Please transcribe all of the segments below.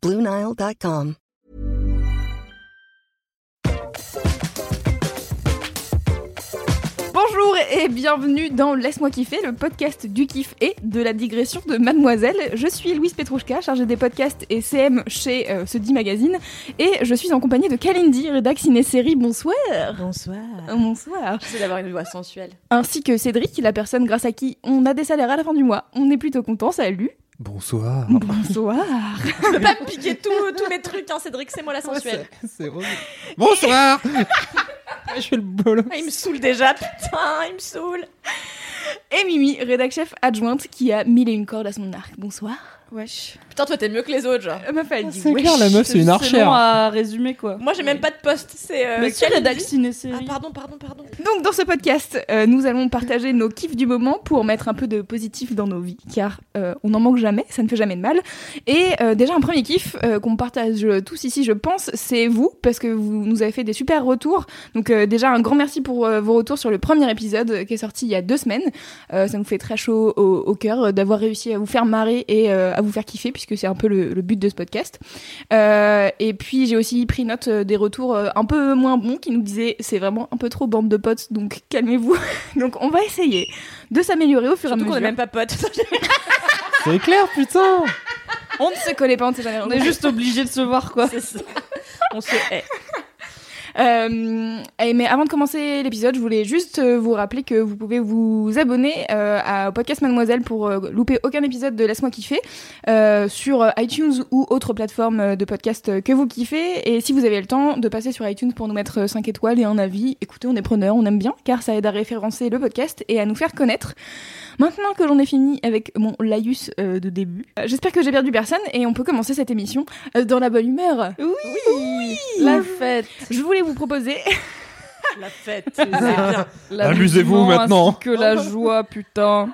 BlueNile.com. Bonjour et bienvenue dans Laisse-moi kiffer, le podcast du kiff et de la digression de Mademoiselle. Je suis Louise Petrouchka, chargée des podcasts et CM chez euh, Ce dit Magazine. Et je suis en compagnie de Kalindi, rédac ciné-série. Bonsoir. Bonsoir. Bonsoir. J'essaie d'avoir une voix sensuelle. Ainsi que Cédric, la personne grâce à qui on a des salaires à la fin du mois. On est plutôt content, salut. Bonsoir. Bonsoir. Je peux pas me piquer tous mes trucs, hein, Cédric, c'est moi la sensuelle. C'est horrible. Bonsoir. Je fais le bolo. Ah, il me saoule déjà, putain, il me saoule. Et Mimi, rédac chef adjointe qui a mille et une cordes à son arc. Bonsoir. Wesh. Putain, toi t'es mieux que les autres, genre. Euh, Meuf, elle dit C'est wesh. clair, la meuf, c'est une long archère. à résumer quoi. Moi j'ai même pas de poste, c'est. euh, Mais c'est Kalindi. rédac ciné-série. Ah, pardon, pardon, pardon. Donc dans ce podcast, euh, nous allons partager nos kiffs du moment pour mettre un peu de positif dans nos vies, car euh, on n'en manque jamais, ça ne fait jamais de mal. Et euh, déjà un premier kiff euh, qu'on partage tous ici, je pense, c'est vous, parce que vous nous avez fait des super retours. Donc euh, déjà un grand merci pour euh, vos retours sur le premier épisode qui est sorti il y a deux semaines. Euh, ça nous fait très chaud au, au cœur d'avoir réussi à vous faire marrer et euh, à vous faire kiffer, puisque c'est un peu le, le but de ce podcast. Euh, et puis j'ai aussi pris note euh, des retours euh, un peu moins bons qui nous disaient c'est vraiment un peu trop bande de potes, donc calmez-vous. donc on va essayer de s'améliorer au fur et à Surtout qu'on mesure. est même pas potes. C'est clair, putain. On ne se connaît pas, on ne sait jamais. On est juste obligé de se voir quoi. c'est ça. On se hait. Euh, et mais avant de commencer l'épisode, je voulais juste euh, vous rappeler que vous pouvez vous abonner euh, à- au podcast Mademoiselle pour louper aucun épisode de Laisse-moi kiffer sur iTunes ou autre plateforme de podcast que vous kiffez. Et si vous avez le temps de passer sur iTunes pour nous mettre 5 étoiles et un avis, écoutez, on est preneur, on aime bien, car ça aide à référencer le podcast et à nous faire connaître. Maintenant que j'en ai fini avec mon laïus euh, de début, euh, j'espère que j'ai perdu personne et on peut commencer cette émission euh, dans la bonne humeur. Oui, La fête. Je voulais vous proposer La fête. Amusez-vous maintenant. ainsi que la joie, putain.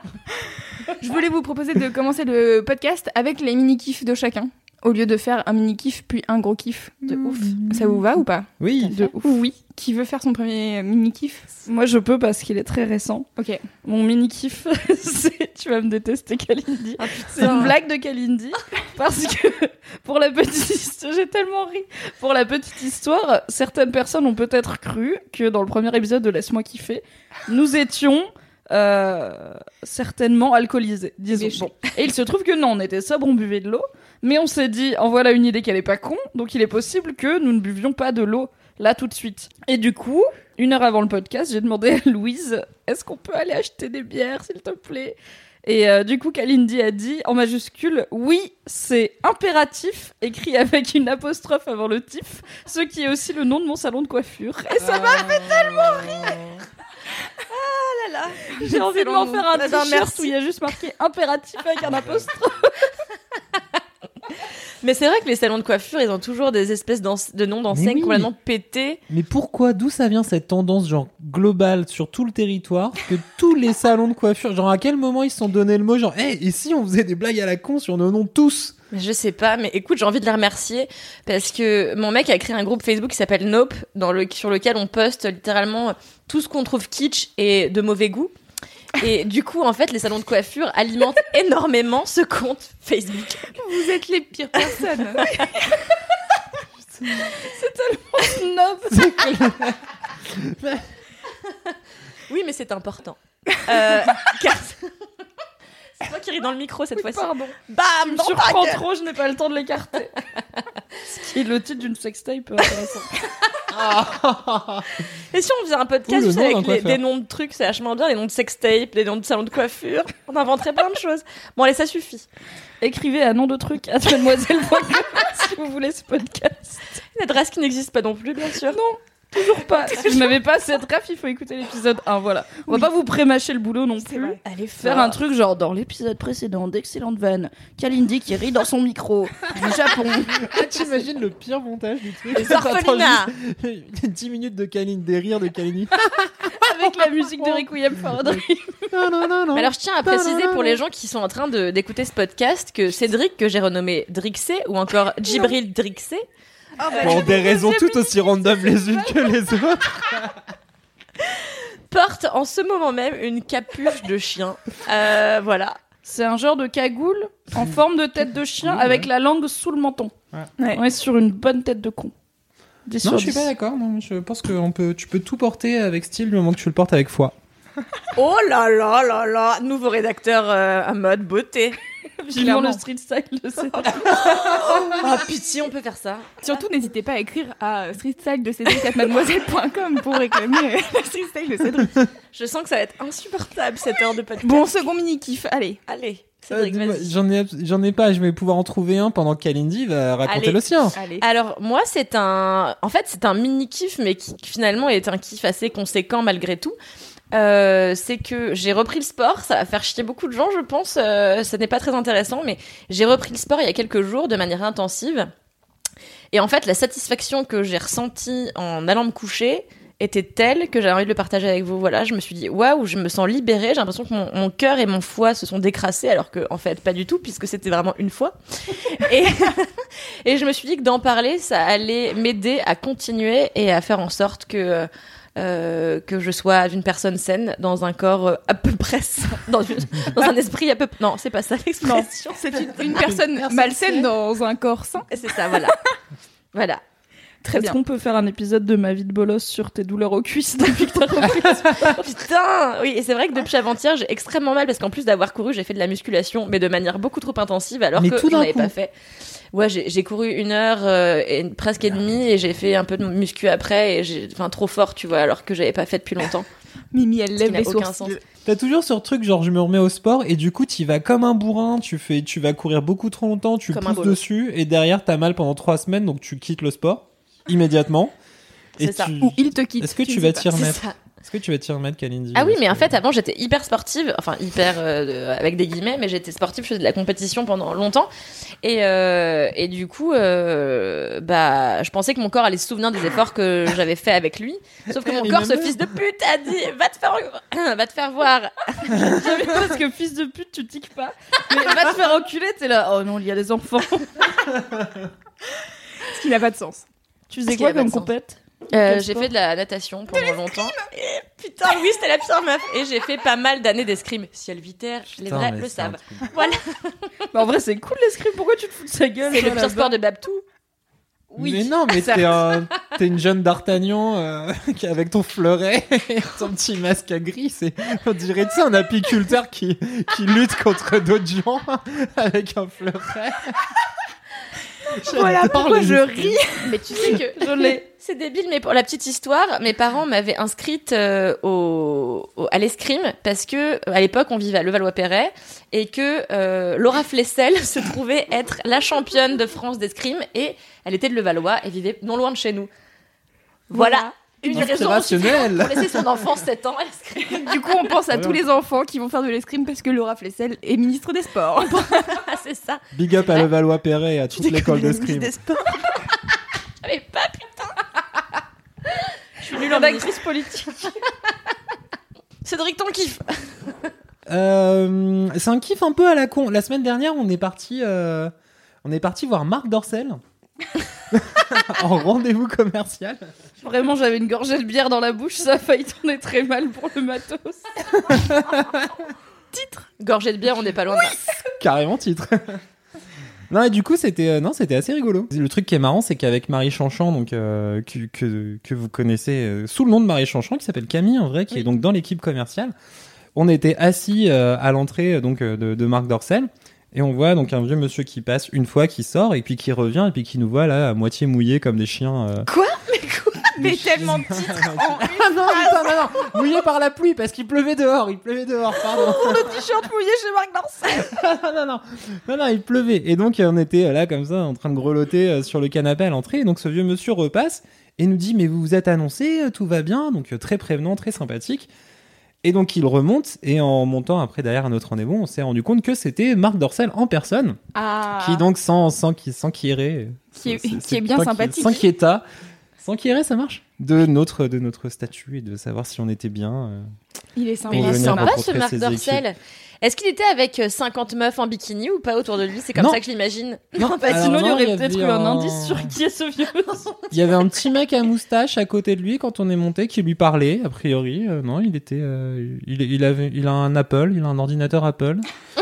Je voulais vous proposer de commencer le podcast avec les mini-kifs de chacun. Au lieu de faire un mini-kiff puis un gros kiff. De ouf. Ça vous va ou pas Oui. De ouf. Oui. Qui veut faire son premier mini-kiff Moi je peux parce qu'il est très récent. Ok. Mon mini kiff, c'est tu vas me détester Kalindi. Ah, C'est une blague de Kalindi parce que pour la petite histoire, j'ai tellement ri. Pour la petite histoire, certaines personnes ont peut-être cru que dans le premier épisode de Laisse-moi kiffer, nous étions euh, certainement alcoolisés, disons. Bon. Et il se trouve que non, on était sobre, on buvait de l'eau, mais on s'est dit, en voilà une idée qu'elle est pas con, donc il est possible que nous ne buvions pas de l'eau là tout de suite. Et du coup, une heure avant le podcast, j'ai demandé à Louise, est-ce qu'on peut aller acheter des bières, s'il te plaît? Et euh, du coup, Kalindi a dit en majuscule, oui, c'est impératif, écrit avec une apostrophe avant le tif, ce qui est aussi le nom de mon salon de coiffure. Et ça m'a fait tellement rire Ah là là. J'ai envie de m'en faire un t-shirt où il y a juste marqué impératif avec un apostrophe. Mais c'est vrai que les salons de coiffure, ils ont toujours des espèces de noms d'enseignes oui. complètement pétés. Mais pourquoi, d'où ça vient cette tendance genre globale sur tout le territoire que tous les salons de coiffure, genre à quel moment ils se sont donné le mot genre, hey, et si on faisait des blagues à la con sur nos noms tous? Je sais pas, mais écoute, j'ai envie de les remercier parce que mon mec a créé un groupe Facebook qui s'appelle Nope, dans le, sur lequel on poste littéralement tout ce qu'on trouve kitsch et de mauvais goût. Et du coup, en fait, les salons de coiffure alimentent énormément ce compte Facebook. Vous êtes les pires personnes. Oui, mais c'est important. Euh, car- C'est toi qui ris dans le micro cette fois-ci. Pardon. Bam Tu me surprends trop, je n'ai pas le temps de l'écarter. Ce qui est le titre d'une sextape euh, intéressant. Et si on faisait un podcast Ou le avec les- des noms de trucs, c'est vachement bien, les noms de sextape, les noms de salons de coiffure. On inventerait plein de choses. Bon, allez, ça suffit. Écrivez à nom de truc à mademoiselle.com si vous voulez ce podcast. Une adresse qui n'existe pas non plus, bien sûr. Non. Toujours pas. Si vous n'avez pas cette ref, il faut écouter l'épisode 1. Voilà. On va Oui. pas vous prémâcher le boulot non plus. vrai. Allez Faire un truc genre dans l'épisode précédent d'Excellente Vanne, Kalindi qui rit dans son micro du Japon. Ah, T'imagines le pire montage du truc? Juste 10 minutes de Kaline, des rires de Kalini. avec la musique de Requiem for a Dream. non, non, non, non. Mais alors, je tiens à préciser pour les gens qui sont en train de- d'écouter ce podcast que Cédric, que j'ai renommé Drixé, ou encore Djibril Drixé, Pour des raisons tout aussi random les unes que les autres. porte en ce moment même une capuche de chien. Euh, voilà. C'est un genre de cagoule en forme de tête de chien avec la langue sous le menton. Ouais. On est sur une bonne tête de con. 10 Non, je suis 10. pas d'accord. Non, je pense que on peut, tu peux tout porter avec style du moment que tu le portes avec foi. Oh là là là là, nouveau rédacteur euh, à mode beauté. Vivement le street style de ces Oh pitié, on peut faire ça. Surtout, n'hésitez pas à écrire à streetstyle de cédric.mademoiselle.com pour réclamer euh, la streetstyle de Cédric. Je sens que ça va être insupportable cette heure de podcast. Bon, second mini-kiff, allez. allez, Euh, Cédric. J'en ai, j'en ai pas. Je vais pouvoir en trouver un pendant que Kalindi va raconter Allez. le sien. Allez. Alors moi c'est un, en fait c'est un mini kiff mais qui qui, finalement est un kiff assez conséquent malgré tout. Euh, c'est que j'ai repris le sport, ça va faire chier beaucoup de gens je pense, euh, ça n'est pas très intéressant mais j'ai repris le sport il y a quelques jours de manière intensive et en fait la satisfaction que j'ai ressentie en allant me coucher était telle que j'avais envie de le partager avec vous. Voilà, je me suis dit waouh, je me sens libérée, j'ai l'impression que mon, mon cœur et mon foie se sont décrassés alors que en fait pas du tout puisque c'était vraiment une fois. Et et je me suis dit que d'en parler, ça allait m'aider à continuer et à faire en sorte que euh, que je sois une personne saine dans un corps euh, à peu près sain, dans, une- dans un esprit à peu non c'est pas ça l'expression. C'est une, une personne malsaine dans un corps sain. c'est ça voilà. Voilà Très Est-ce bien. qu'on peut faire un épisode de ma vie de bolos sur tes douleurs aux cuisses depuis que t'as repris putain! Oui et c'est vrai que depuis avant-hier j'ai extrêmement mal parce qu'en plus d'avoir couru j'ai fait de la musculation mais de manière beaucoup trop intensive alors Mais que tout je n'avais pas fait. Ouais j'ai j'ai couru une heure euh, et presque et demie et j'ai fait un peu de muscu après et j'ai enfin trop fort tu vois alors que j'avais pas fait depuis longtemps. Mimi, elle lève les aucun sourcils. sens. T'as toujours ce truc genre je me remets au sport et du coup tu vas comme un bourrin, tu fais, tu vas courir beaucoup trop longtemps, tu Comme un pousses dessus et derrière t'as mal pendant trois semaines donc tu quittes le sport immédiatement. C'est ça. tu- Ou il te quitte. Est-ce que tu vas t'y remettre. Est-ce que tu vas t'y remettre, Kalindi Ah oui, mais en fait, avant, j'étais hyper sportive, enfin hyper euh, avec des guillemets, mais j'étais sportive, je faisais de la compétition pendant longtemps, et euh, et du coup, euh, bah, je pensais que mon corps allait se souvenir des efforts que j'avais fait avec lui, sauf que mon Et corps, ce fils de pute, a dit, va te faire, va te faire voir. Parce que fils de pute, tu tiques pas. Mais va te faire enculer, t'es là. Oh non, il y a des enfants. Ce qui n'a pas de sens. Tu faisais quoi comme compète Euh, j'ai fait de la natation pendant longtemps. Et putain, oui, c'était la pire meuf. Et j'ai fait pas mal d'années d'escrime. Si elle Viter, les vrais le savent. truc. Bah, En vrai, c'est cool l'escrime. Pourquoi tu te fous de sa gueule C'est le pire sport de Babtou. Oui. Mais non, mais t'es un- t'es une jeune d'Artagnan euh, qui avec ton fleuret et ton petit masque à gris. C'est, on dirait, tu sais, un apiculteur qui, qui lutte contre d'autres gens avec un fleuret. Voilà pourquoi je ris. Mais tu sais que Je l'ai. C'est débile, mais pour la petite histoire, mes parents m'avaient inscrite euh, au, au- à l'escrime parce que euh, à l'époque on vivait à Levallois-Perret et que euh, Laura Flessel se trouvait être la championne de France d'escrime et elle était de Levallois et vivait non loin de chez nous. Voilà, une raison Inspirationnel. pour laisser son enfant 7 ans à l'escrime. Du coup, on pense à Trop tous les enfants qui vont faire de l'escrime parce que Laura Flessel est ministre des Sports. Ah, c'est ça. Big up à Levallois-Perret et à toute l'école de Ministre scrim. des Sports. Mais pas putain. Je suis nulle en Rédactrice politique. Cédric, ton kiff. Euh, c'est un kiff un peu à la con. La semaine dernière, on est parti, euh, on est parti voir Marc Dorcel en rendez-vous commercial. Vraiment, j'avais une gorgée de bière dans la bouche. Ça a failli tourner très mal pour le matos. Gorgée de bière, on n'est pas loin de là. Carrément titre. non, et du coup, c'était euh, non, c'était assez rigolo. Le truc qui est marrant, c'est qu'avec Marie Chanchan, donc euh, que, que, que vous connaissez euh, sous le nom de Marie Chanchan, qui s'appelle Camille en vrai, qui Oui. est donc dans l'équipe commerciale, on était assis euh, à l'entrée donc euh, de, de Marc Dorcel. Et on voit donc un vieux monsieur qui passe une fois, qui sort, et puis qui revient, et puis qui nous voit là à moitié mouillés comme des chiens. euh, Quoi? Mais quoi? Mais tellement de titres en Ah non, attends, non, non, mouillé par la pluie parce qu'il pleuvait dehors, il pleuvait dehors, pardon. T-shirt mouillé chez Marc Dorcel. non, non, non, non, non, il pleuvait. Et donc, on était là, comme ça, en train de grelotter euh, sur le canapé à l'entrée. Et donc, ce vieux monsieur repasse et nous dit Mais vous vous êtes annoncé, euh, tout va bien? Donc, euh, très prévenant, très sympathique. Et donc, il remonte. Et en montant après derrière un autre rendez-vous, on s'est rendu compte que c'était Marc Dorcel en personne. Ah. Qui, donc, sans, sans, qui- sans qui irait, Qui est- qui est bien sympathique. Sans qui est Sans qui irait, ça marche De notre, de notre statut et de savoir si on était bien. euh. Il est sympa. Il est sympa ce Marc Dorcel. Est-ce qu'il était avec euh, 50 meufs en bikini ou pas autour de lui? C'est comme Non. ça que je l'imagine. Non, Bah, alors sinon, il y non, aurait avait peut-être eu un indice sur qui est ce vieux. Il y avait un petit mec à moustache à côté de lui quand on est monté qui lui parlait, a priori. Euh, non, il était. euh, il, il, avait, il a un Apple, il a un ordinateur Apple.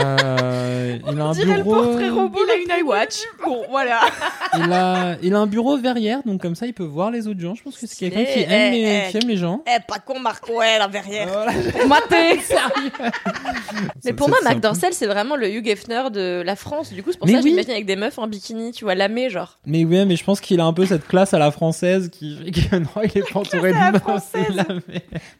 Euh, il a un le bureau. robot. Il a une iWatch. Bon, voilà. Il a, il a un bureau verrière, donc comme ça il peut voir les autres gens. Je pense que c'est quelqu'un qui, Eh, aime eh, les- eh. qui aime les gens. Eh, pas con Marco, ouais, la verrière. Maté. Mais pour moi, Mac Dorcel, c'est vraiment le Hugh Hefner de la France. Du coup, c'est pour Mais ça que oui. je l'imagine avec des meufs en bikini, tu vois, lamé, genre. Mais oui, mais je pense qu'il a un peu cette classe à la française qui fait que non, il est pas entouré de meufs.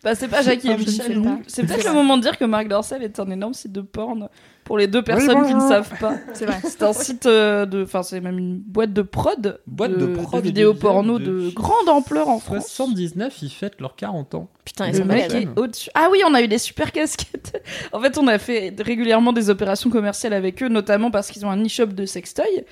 Bah, c'est pas Jackie et Michel. C'est peut-être le moment de dire que Marc Dorcel est un énorme site de porn pour les deux personnes qui ne savent pas. C'est vrai. C'est un site euh, de. Enfin, c'est même une boîte de prod. Boîte de prod et vidéos de porno de- de grande ampleur en France. 79, ils fêtent leurs 40 ans. Putain, ils sont au-dessus. Ah oui, on a eu des super casquettes. En fait, on a fait régulièrement des opérations commerciales avec eux, notamment parce qu'ils ont un e-shop de sextoy.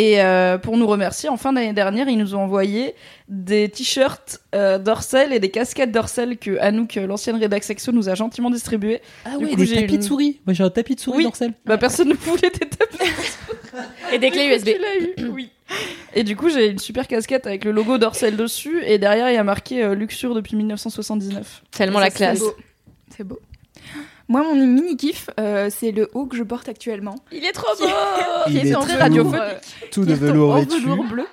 Et euh, pour nous remercier, en fin d'année dernière, ils nous ont envoyé des t-shirts euh, Dorsel et des casquettes Dorsel que Anouk, euh, l'ancienne rédac sexo, nous a gentiment distribuées. Ah Du ouais, coup, des tapis une- de souris. Moi j'ai un tapis de souris Oui. Dorcel. Bah, personne ne voulait des tapis. Et des clés USB. Tu l'as eu, oui. Et du coup, j'ai une super casquette avec le logo Dorsel dessus. Et derrière, il y a marqué euh, Luxure depuis 1979. Tellement la classe. C'est beau. Moi, mon mini kiff, euh, c'est le haut que je porte actuellement. Il est trop beau Il qui est en très radiophonique. Tout de est velours en velours bleu.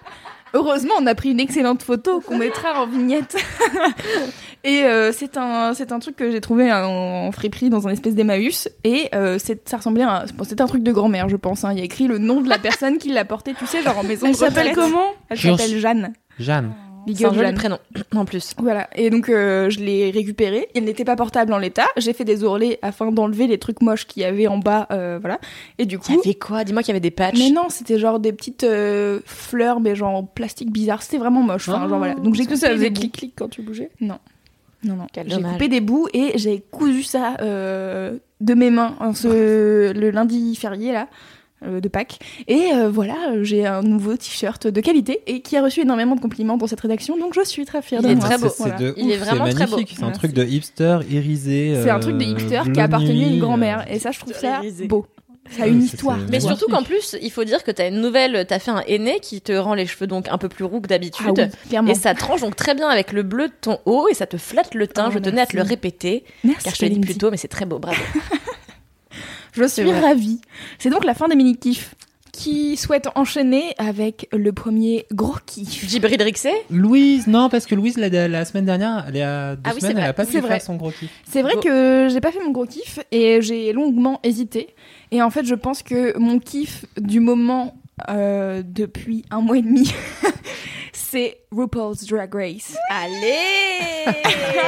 Heureusement, on a pris une excellente photo qu'on mettra en vignette. et euh, c'est un, c'est un truc que j'ai trouvé en, en friperie dans un espèce d'Emmaüs. Et euh, c'est- ça ressemblait à un, c'est un truc de grand-mère, je pense. hein. Il y a écrit le nom de la personne qui l'a porté, tu sais, genre en maison Elle de s'appelle comment? Elle s'appelle Jeanne. Jeanne. Big up, prénom, en plus. Voilà, et donc euh, je l'ai récupéré. Il n'était pas portable en l'état. J'ai fait des ourlets afin d'enlever les trucs moches qu'il y avait en bas, euh, voilà. Et du Il y coup, avait quoi? Dis-moi qu'il y avait des patchs. mais non, c'était genre des petites euh, fleurs, mais genre en plastique bizarre. C'était vraiment moche. Enfin, Ah. genre voilà. Donc j'ai que ça coupé faisait des clic-clic quand tu bougeais? Non, non. Quel J'ai dommage. coupé des bouts et j'ai cousu ça euh, de mes mains en ce, le lundi férié là. Euh, de Pâques et euh, voilà j'ai un nouveau t-shirt de qualité et qui a reçu énormément de compliments dans cette rédaction donc je suis très fière de Il est moi très beau. C'est Voilà. de Il ouf, est vraiment c'est très beau. C'est un truc de hipster irisé. C'est un euh, truc de hipster qui a appartenu à une grand-mère. Et ça, je trouve ça beau. Ça a une c'est- histoire. c'est Mais surtout qu'en plus, il faut dire que t'as une nouvelle, t'as fait un aîné qui te rend les cheveux donc un peu plus roux que d'habitude. Ah oui. Et ça tranche donc très bien avec le bleu de ton haut et ça te flatte le teint. Oh, je tenais à te le répéter Merci. car je te l'ai dit plus tôt, mais c'est très beau, bravo. Je suis vrai. ravie. C'est donc la fin des mini-kifs. Qui souhaite enchaîner avec le premier gros kiff Djibril Rixé Louise, non, parce que Louise, la, la semaine dernière, elle est à deux Ah oui, semaines, c'est elle vrai. a pas pu vrai. faire son gros kiff. C'est vrai que j'ai pas fait mon gros kiff et j'ai longuement hésité. Et en fait, je pense que mon kiff du moment euh, depuis un mois et demi, c'est RuPaul's Drag Race. Allez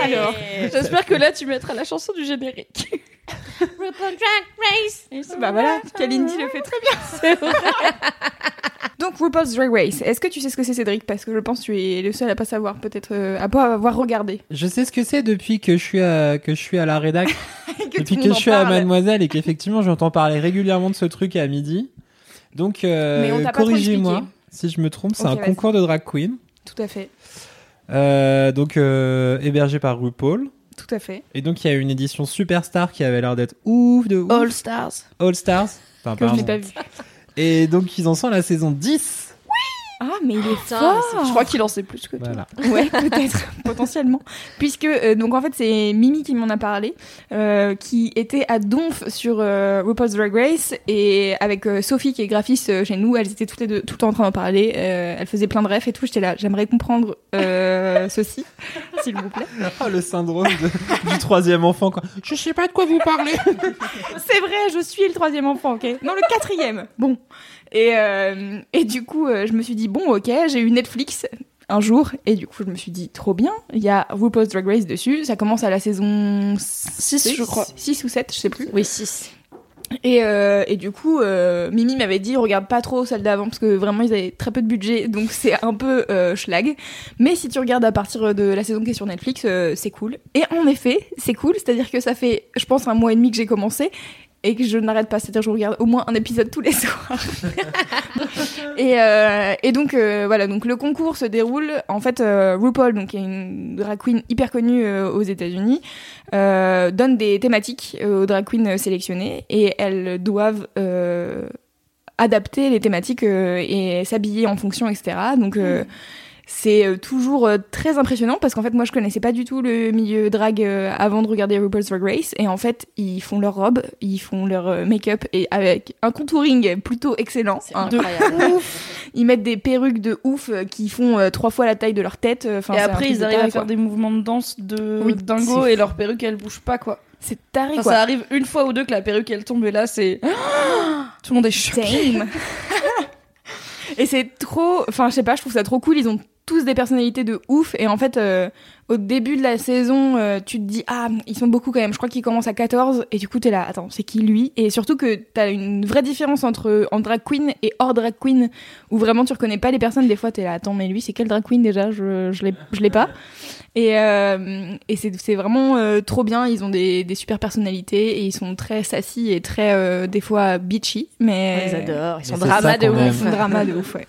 Alors, J'espère que là, tu mettras la chanson du générique. RuPaul Drag Race Bah voilà, Kalindi le fait très bien. Donc RuPaul's Drag Race, est-ce que tu sais ce que c'est Cédric? Parce que je pense que tu es le seul à pas savoir, peut-être euh, à pas avoir regardé. Je sais ce que c'est depuis que je suis à, que je suis à la rédac, Que depuis que je suis à. Mademoiselle et qu'effectivement j'entends parler régulièrement de ce truc à midi. Donc, euh, corrigez-moi si je me trompe, c'est un concours de drag queen. Tout à fait, Euh, donc, euh, hébergé par RuPaul. tout à fait. Et donc, il y a une édition Superstar qui avait l'air d'être ouf de ouf. All Stars. All Stars. Enfin, Que je n'ai pas vu. Et donc, ils en sont à la saison 10. Ah, mais il est Putain, fort Je crois qu'il en sait plus que toi. Ouais, peut-être, potentiellement. Puisque, euh, donc en fait, c'est Mimi qui m'en a parlé, euh, qui était à Donf sur euh, RuPaul's Drag Race, et avec euh, Sophie, qui est graphiste euh, chez nous, elles étaient toutes les deux tout le temps en train d'en parler, euh, elles faisaient plein de refs et tout, j'étais là, j'aimerais comprendre euh, ceci, s'il vous plaît. Oh, le syndrome de- du troisième enfant, quoi. Je sais pas de quoi vous parlez. C'est vrai, je suis le troisième enfant, ok Non, le quatrième. Bon. Et, euh, et du coup, euh, je me suis dit, bon, ok, j'ai eu Netflix. un jour et du coup je me suis dit trop bien. Il y a RuPaul's Drag Race dessus. Ça commence à la saison 6 je crois. 6 ou 7, je sais plus. Oui, 6. Et, euh, et du coup, euh, Mimi m'avait dit regarde pas trop celle d'avant parce que vraiment ils avaient très peu de budget, donc c'est un peu euh, schlag. Mais si tu regardes à partir de la saison qui est sur Netflix, c'est cool. Et en effet, c'est cool, c'est-à-dire que ça fait, je pense, un mois et demi que j'ai commencé et que je n'arrête pas, c'est-à-dire que je regarde au moins un épisode tous les soirs. et, euh, donc euh, voilà, donc le concours se déroule. En fait, euh, RuPaul, donc qui est une drag queen hyper connue aux États-Unis, donne des thématiques aux drag queens sélectionnées et elles doivent adapter les thématiques et s'habiller en fonction, etc. Donc euh, c'est euh, toujours euh, très impressionnant parce qu'en fait moi je connaissais pas du tout le milieu drag euh, avant de regarder RuPaul's Drag Race et en fait ils font leur robe, ils font leur make-up et avec un contouring plutôt excellent. C'est incroyable. Ils mettent des perruques de ouf qui font trois fois la taille de leur tête. Enfin, et après, ils arrivent à faire quoi. des mouvements de danse de Oui, dingo et leur perruque elle bouge pas quoi. C'est taré Enfin, quoi. ça arrive une fois ou deux que la perruque elle tombe et là c'est tout le monde est choqué. Same. et c'est trop. Enfin, je sais pas, je trouve ça trop cool. Ils ont tous des personnalités de ouf. Et en fait, euh, au début de la saison, euh, tu te dis, ah, ils sont beaucoup quand même. Je crois qu'ils commencent à 14. Et du coup, t'es là, attends, c'est qui lui? Et surtout que t'as une vraie différence entre en drag queen et hors drag queen, où vraiment tu reconnais pas les personnes. Des fois, t'es là, attends, mais lui, c'est quel drag queen déjà? Je, je l'ai je l'ai pas. Et, euh, et c'est c'est vraiment euh, trop bien. Ils ont des, des super personnalités et ils sont très sassy et très, euh, des fois, bitchy. Mais On les adore. Ils sont drama de ouf. aime. Ils font drama de ouf, ouais.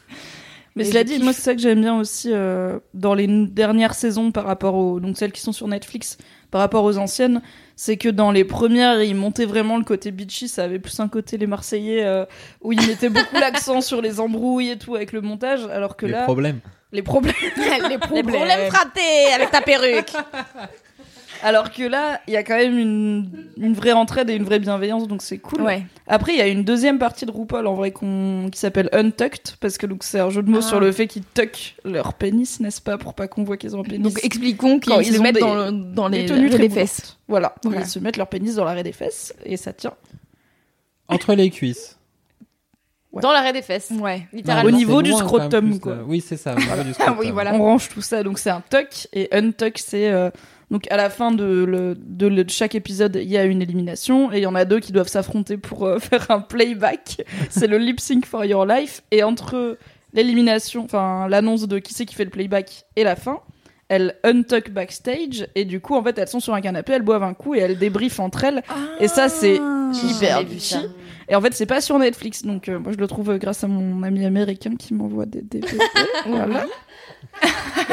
Mais cela dit, moi c'est ça que j'aime bien aussi euh, dans les dernières saisons par rapport aux donc celles qui sont sur Netflix par rapport aux anciennes, c'est que dans les premières ils montaient vraiment le côté bitchy, ça avait plus un côté les Marseillais euh, où ils mettaient beaucoup l'accent sur les embrouilles et tout avec le montage, alors que Les là problèmes. les problèmes, Les Les problèmes fratés avec ta perruque. alors que là il y a quand même une, une vraie entraide et une vraie bienveillance donc c'est cool. Ouais. Après, il y a une deuxième partie de RuPaul en vrai qu'on- qui s'appelle Untucked parce que donc c'est un jeu de mots Ah. sur le fait qu'ils tuck leur pénis, n'est-ce pas, pour pas qu'on voit qu'ils ont un pénis. Donc expliquons qu'ils ils se mettent des- dans, le- dans les des tenues très fesses. Voilà, Voilà. ils se mettent leur pénis dans l'arrêt des fesses et ça tient. Entre les cuisses. Dans l'arrêt des fesses. Ouais. Non, Littéralement. Au niveau du scrotum, quoi. euh, Oui, c'est ça. au niveau du scrotum. oui, voilà. On range tout ça, donc c'est un tuck et untuck c'est euh, donc à la fin de, le, de le- de chaque épisode il y a une élimination et il y en a deux qui doivent s'affronter pour euh, faire un playback. c'est le lip sync for your life et entre l'élimination, enfin l'annonce de qui c'est qui fait le playback et la fin. Elles untuck backstage et du coup en fait elles sont sur un canapé, elles boivent un coup et elles débriefent entre elles Et ça, c'est hyper Et en fait, c'est pas sur Netflix, donc euh, moi je le trouve euh, grâce à mon ami américain qui m'envoie des DVD. voilà.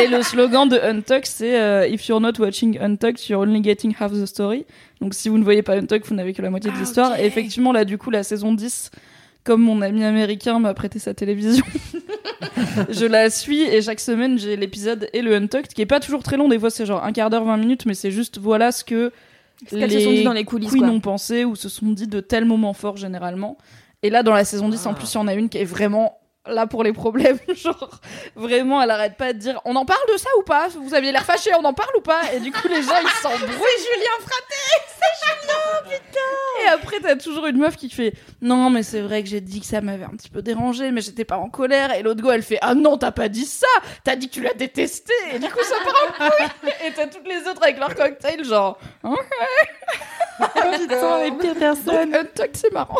Et le slogan de Untucked, c'est euh, If you're not watching Untucked, you're only getting half the story. Donc si vous ne voyez pas Untucked, vous n'avez que la moitié de Ah, l'histoire. Et effectivement, là, du coup, la saison 10, comme mon ami américain m'a prêté sa télévision, je la suis et chaque semaine j'ai l'épisode et le Untucked, qui est pas toujours très long. Des fois, c'est genre un quart d'heure, 20 minutes, mais c'est juste voilà ce que Ce qu'elles se sont dit dans les coulisses. quoi. ont pensé ou se sont dit de tels moments forts généralement. Et là, dans la saison 10, en plus, il y en a une qui est vraiment là pour les problèmes. Genre, vraiment, elle arrête pas de dire on en parle de ça ou pas? Vous aviez l'air fâché, on en parle ou pas? Et du coup, les gens, ils s'embrouillent. Julien Fraté C'est Julien, Et après, t'as toujours une meuf qui fait non, mais c'est vrai que j'ai dit que ça m'avait un petit peu dérangé, mais j'étais pas en colère. Et l'autre go, elle fait ah non, t'as pas dit ça T'as dit que tu l'as détesté Et du coup, ça part en couille Et t'as toutes les autres avec leur cocktail, genre Putain, les pires personnes. donc, Untucked, c'est marrant.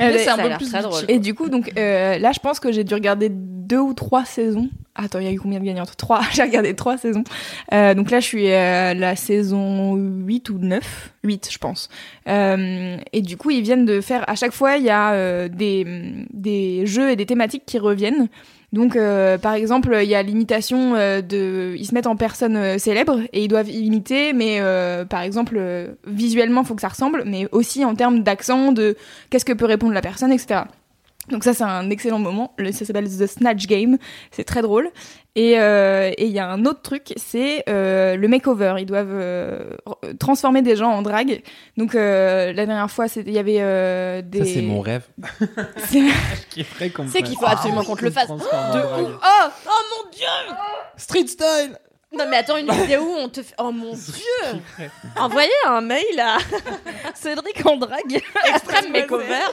Mais c'est un peu plus très drôle. Et du coup, donc euh, là, je pense que j'ai dû regarder deux ou trois saisons. Attends, il y a eu combien de gagnantes Trois. j'ai regardé trois saisons. Euh, donc là, je suis à la saison 8 ou 9. 8, je pense. Euh, et du coup, ils viennent de faire... À chaque fois, il y a euh, des, des jeux et des thématiques qui reviennent. Donc, euh, par exemple, il y a l'imitation euh, de... Ils se mettent en personne euh, célèbre et ils doivent imiter, mais par exemple, visuellement, faut que ça ressemble, mais aussi en termes d'accent, de qu'est-ce que peut répondre la personne, etc. Donc ça, c'est un excellent moment. Le- Ça s'appelle The Snatch Game. C'est très drôle. Et euh, et il y a un autre truc, c'est euh, le makeover. Ils doivent euh, transformer des gens en drague. Donc euh, la dernière fois, c'était- il y avait euh, des... Ça, c'est mon rêve. C'est- qu'il faut absolument qu'on te le fasse. De. Oh, oh mon dieu Street style Non mais attends, une vidéo où on te fait... Oh mon dieu Envoyez un mail à Cédric en drague. Extreme Makeover.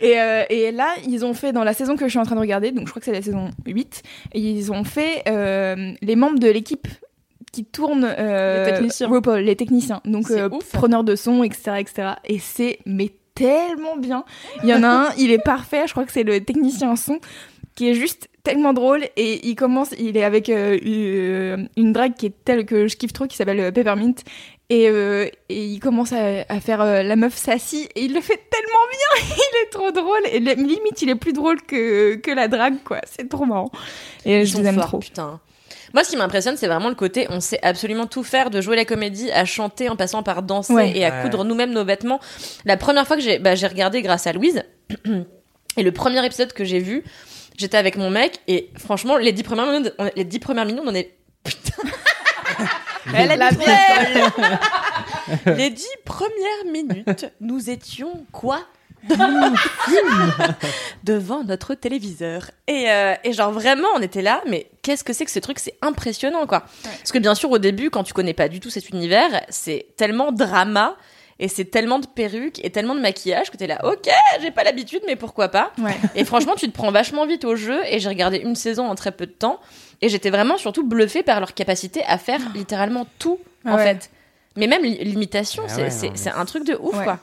Et, euh, et là, ils ont fait, dans la saison que je suis en train de regarder, donc je crois que c'est la saison 8, ils ont fait euh, les membres de l'équipe qui tournent euh, Les techniciens. RuPaul, les techniciens. Donc, euh, preneurs de son, etc., etc. Et c'est, mais tellement bien. Il y en a un, il est parfait, je crois que c'est le technicien son, qui est juste tellement drôle. Et il commence, il est avec euh, une, drague qui est telle que je kiffe trop, qui s'appelle Peppermint. Et, euh, et il commence à, à faire euh, la meuf sassy et il le fait tellement bien, il est trop drôle et li- limite il est plus drôle que, que la drague quoi, c'est trop marrant. Et Ils je sont les aime forts, trop. Putain. Moi, ce qui m'impressionne, c'est vraiment le côté, on sait absolument tout faire, de jouer la comédie, à chanter, en passant par danser Ouais. et à Ouais. coudre nous-mêmes nos vêtements. La première fois que j'ai bah, j'ai regardé grâce à Louise, et le premier épisode que j'ai vu, j'étais avec mon mec, et franchement, les dix premières minutes, on- les dix premières minutes, on est... Putain Elle a la Les dix premières minutes, nous étions quoi? Devant notre téléviseur. Et, euh, et genre vraiment, on était là, mais qu'est-ce que c'est que ce truc? C'est impressionnant, quoi. Parce que bien sûr, au début, quand tu connais pas du tout cet univers, c'est tellement drama. Et c'est tellement de perruques et tellement de maquillage que t'es là, ok, j'ai pas l'habitude, mais pourquoi pas? Ouais. Et franchement, tu te prends vachement vite au jeu. Et j'ai regardé une saison en très peu de temps. Et j'étais vraiment surtout bluffée par leur capacité à faire littéralement tout, Ah en ouais. fait. Mais même li- l'imitation, Ah c'est ouais, mais un truc de ouf, Ouais. quoi.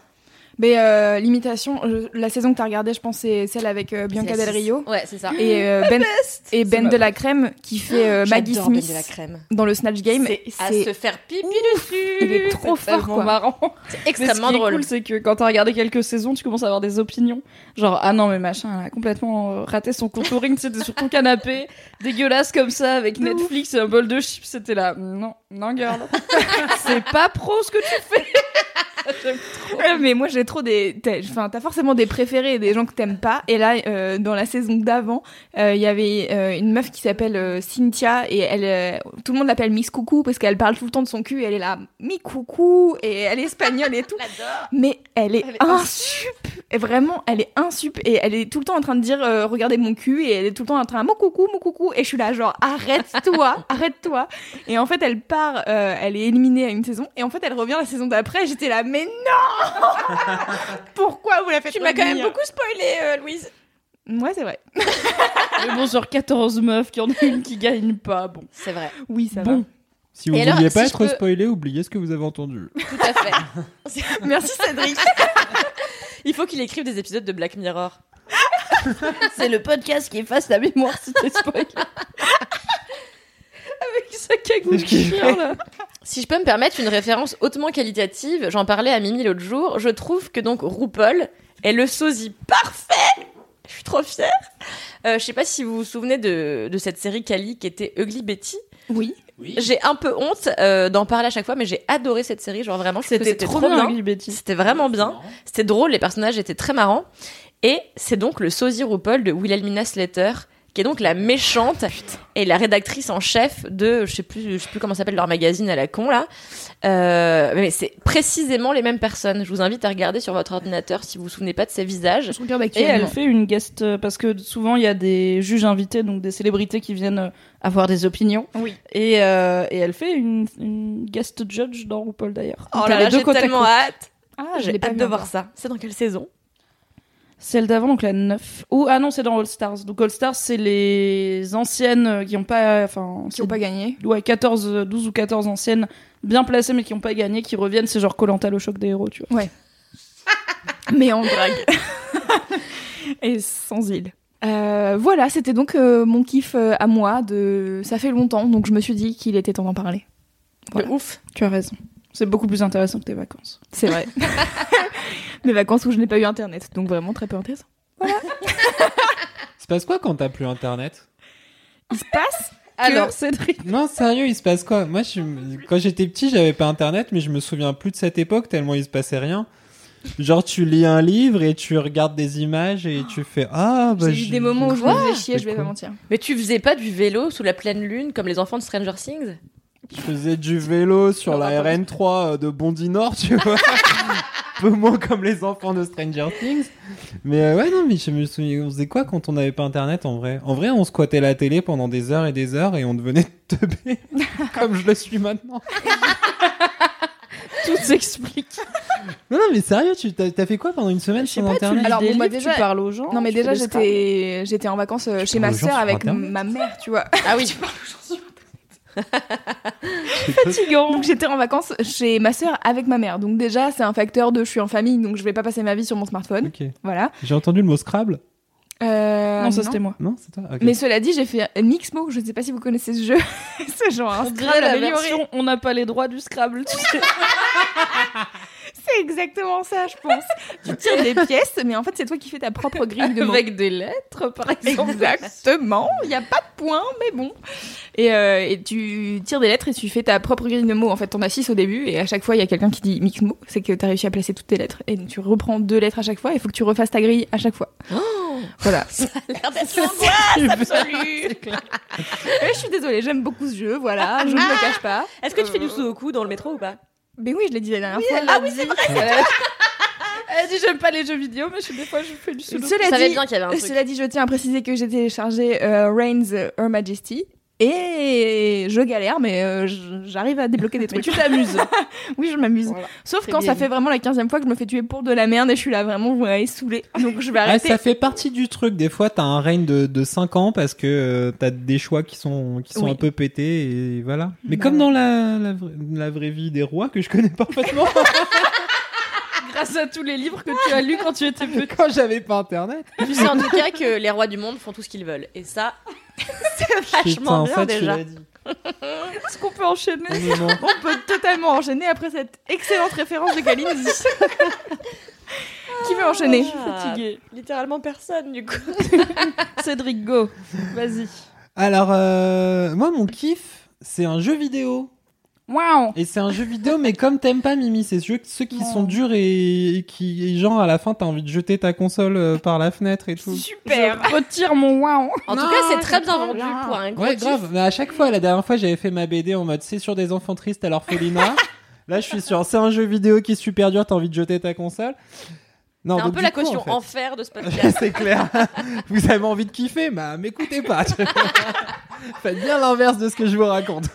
Mais euh, l'imitation, je- la saison que t'as regardée, je pense c'est celle avec euh, Bianca Del Rio Ouais, c'est ça. et euh, Ben et Ben ma de la crème qui fait euh, Maggie J'adore Ben Smith de la crème. dans le Snatch Game. C'est à se faire pipi dessus. il est trop C'est fort tellement quoi. marrant. C'est Mais ce extrêmement qui est drôle. cool, c'est que quand t'as regardé quelques saisons, tu commences à avoir des opinions. Genre, ah non, mais machin, elle a complètement euh, raté son contouring, tu sais, t'es sur ton canapé, dégueulasse comme ça, avec Netflix et un bol de chips, c'était là. Non, non, girl. c'est pas pro ce que tu fais. J'aime mais moi j'ai trop des enfin t'as forcément des préférés et des gens que t'aimes pas. Et là euh, dans la saison d'avant euh, il y avait euh, une meuf qui s'appelle euh, Cynthia et elle euh, tout le monde l'appelle Miss Coucou parce qu'elle parle tout le temps de son cul et elle est là Mi Coucou et elle est espagnole et tout. Mais elle est, Elle est insup. et vraiment elle est insup et elle est tout le temps en train de dire euh, regardez mon cul et elle est tout le temps en train de mon coucou mon coucou. Et je suis là genre arrête-toi arrête-toi. Et en fait elle part euh, elle est éliminée à une saison. Et en fait elle revient la saison d'après. Et j'étais là mais non pourquoi vous la faites Tu m'as quand même beaucoup spoilé, euh, Louise. ouais c'est vrai Mais bon, sur 14 meufs, qu'il y en a une qui gagne pas, bon. C'est vrai. oui ça Bon. Si vous Et vouliez pas si être peux- spoilé, oubliez ce que vous avez entendu. Tout à fait. va merci Cédric Il faut qu'il écrive des épisodes de Black Mirror. C'est le podcast qui efface la mémoire si t'es spoilé. Avec sa ce chien, là. Si je peux me permettre une référence hautement qualitative, j'en parlais à Mimi l'autre jour, je trouve que donc RuPaul est le sosie parfait Je suis trop fière Euh, Je sais pas si vous vous souvenez de, de cette série Cali qui était Ugly Betty. oui J'ai un peu honte euh, d'en parler à chaque fois, mais j'ai adoré cette série. Genre vraiment, C'était trop bien, Ugly Betty. C'était vraiment bien. C'était drôle, les personnages étaient très marrants. Et c'est donc le sosie RuPaul de Wilhelmina Slater, qui est donc la méchante et la rédactrice en chef de, je sais plus, je sais plus comment s'appelle leur magazine à la con là. Euh, mais c'est précisément les mêmes personnes. Je vous invite à regarder sur votre ordinateur si vous vous souvenez pas de ces visages. je regarde Et elle fait une guest euh, parce que souvent il y a des juges invités, donc des célébrités qui viennent euh, avoir des opinions. Oui. Et, euh, et elle fait une, une guest judge dans RuPaul d'ailleurs. Oh là là, j'ai tellement hâte. ah J'ai hâte de voir ça. C'est dans quelle saison? Celle d'avant, donc la 9. Ou ah non, c'est dans All Stars. Donc All Stars, c'est les anciennes euh, qui ont pas, enfin, qui pas gagné ouais 14, euh, 12 ou 14 anciennes bien placées mais qui ont pas gagné, qui reviennent. C'est genre Colanta le choc des héros, tu vois. mais en drague. et sans île. Euh, voilà, c'était donc euh, mon kiff euh, à moi. De... Ça fait longtemps, donc je me suis dit qu'il était temps d'en parler. Voilà. Ouf. Tu as raison. C'est beaucoup plus intéressant que tes vacances. C'est vrai. Mes vacances où je n'ai pas eu internet, donc vraiment très peu intéressant. Il se passe quoi quand t'as plus internet? Il se passe Alors, Cédric. Non, sérieux, il se passe quoi? Moi, je, quand j'étais petit, j'avais pas internet, mais je me souviens plus de cette époque tellement il se passait rien. Genre, tu lis un livre et tu regardes des images et tu fais Ah, bah. J'ai eu des moments où je me faisais chier, je vais cool. pas mentir. Mais tu faisais pas du vélo sous la pleine lune comme les enfants de Stranger Things? Je faisais du vélo sur Non, la attends. RN3 euh, de Bondy Nord, tu vois. Un peu moins comme les enfants de Stranger Things. Mais euh, ouais, non, mais je me souviens, on faisait quoi quand on n'avait pas internet en vrai? En vrai, on squattait la télé pendant des heures et des heures et on devenait teubé, comme je le suis maintenant. Tout s'explique. Non, non, mais sérieux, tu t'as t'as fait quoi pendant une semaine sur tu internet? Alors, bon, livres, déjà- tu parles aux gens. Non mais tu déjà j'étais j'étais en vacances euh, chez parles ma aux gens sœur sur avec Internet? ma mère, tu vois. Ah oui. fatigant. Donc j'étais en vacances chez ma sœur avec ma mère. Donc déjà c'est un facteur de je suis en famille donc je vais pas passer ma vie sur mon smartphone. Ok. Voilà. J'ai entendu le mot Scrabble. Euh, Non, ça c'était moi. Non, c'est toi. Mais cela dit, j'ai fait Mixmo, je sais pas si vous connaissez ce jeu. c'est genre un On la amélioré. version on n'a pas les droits du Scrabble, tu sais. C'est exactement ça, je pense. tu tires des pièces, mais en fait, c'est toi qui fais ta propre grille de mots. Avec des lettres, par exemple. Exactement. Il n'y a pas de points, mais bon. Et, euh, et tu tires des lettres et tu fais ta propre grille de mots. En fait, t'en as six au début et à chaque fois, il y a quelqu'un qui dit mix mots. C'est que t'as réussi à placer toutes tes lettres. Et donc, tu reprends deux lettres à chaque fois. Il faut que tu refasses ta grille à chaque fois. voilà. l'air d'être l'angoisse absolue. Et je suis désolée, j'aime beaucoup ce jeu. Voilà, je ne me cache pas. Est-ce que tu fais du sudoku dans le métro ou pas? Mais oui, je l'ai dit la dernière fois. Ah oui, c'est vrai. Elle dit j'aime pas les jeux vidéo, mais je suis des fois je fais du sudoku. Cela Je dit, bien qu'il y avait un truc. Cela dit, je tiens à préciser que j'ai téléchargé euh, Reigns Her Majesty. Et je galère, mais euh, j'arrive à débloquer des Mais trucs. tu t'amuses. oui, je m'amuse. Voilà. Sauf quand bien. ça fait vraiment la 15 fois que je me fais tuer pour de la merde et je suis là vraiment ouais, saoulée. Donc je vais Ouais, arrêter. ça fait partie du truc. Des fois, t'as un règne de, de 5 ans parce que euh, t'as des choix qui sont, qui sont Oui. un peu pétés et voilà. Mais Bah comme ouais. dans la, la, vra- la vraie vie des rois que je connais parfaitement Grâce à tous les livres que tu as lus quand tu étais petit. quand j'avais pas internet. Tu sais en tout cas que les rois du monde font tout ce qu'ils veulent. Et ça, c'est vachement Putain, bien déjà. Est-ce qu'on peut enchaîner non. On peut totalement enchaîner après cette excellente référence de Kalindi. Qui veut enchaîner Ah, Fatigué. Littéralement personne du coup. Cédric, go. Vas-y. Alors, euh, moi, mon kiff, c'est un jeu vidéo. Waouh. Et c'est un jeu vidéo, mais comme t'aimes pas Mimi, c'est ceux, ceux qui sont durs et, et qui, et genre, à la fin, t'as envie de jeter ta console euh, par la fenêtre et tout. Super. Je retire mon waouh. En Non, tout cas, c'est très bien vendu bien. pour un gros Ouais, grave. Mais à chaque fois, la dernière fois, j'avais fait ma BD en mode c'est sur des enfants tristes à l'orphelinat. Là, je suis sur c'est un jeu vidéo qui est super dur, t'as envie de jeter ta console. Non, C'est un peu la coup, caution en fait- enfer de ce podcast. c'est clair. Vous avez envie de kiffer, bah m'écoutez pas. Faites bien l'inverse de ce que je vous raconte.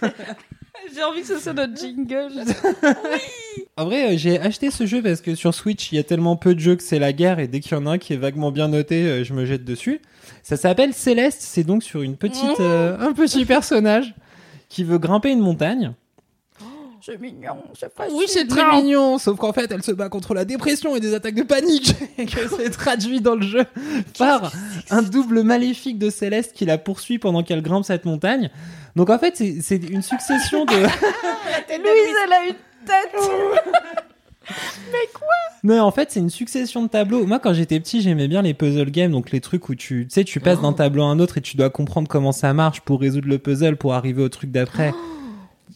J'ai envie que ce soit notre jingle. En vrai, euh, j'ai acheté ce jeu parce que sur Switch, il y a tellement peu de jeux que c'est la guerre et dès qu'il y en a un qui est vaguement bien noté, euh, je me jette dessus. Ça s'appelle Céleste, c'est donc sur une petite, euh, un petit personnage qui veut grimper une montagne. C'est mignon, c'est pas Oui, c'est très mignon, sauf qu'en fait, elle se bat contre la dépression et des attaques de panique, et que c'est traduit dans le jeu par un double maléfique de Céleste qui la poursuit pendant qu'elle grimpe cette montagne. Donc en fait, c'est une succession de... Louise, elle a une tête. Non, en fait, c'est une succession de tableaux. Moi, quand j'étais petit, j'aimais bien les puzzle games, donc les trucs où tu, tu sais, tu passes d'un tableau à un autre et tu dois comprendre comment ça marche pour résoudre le puzzle, pour arriver au truc d'après.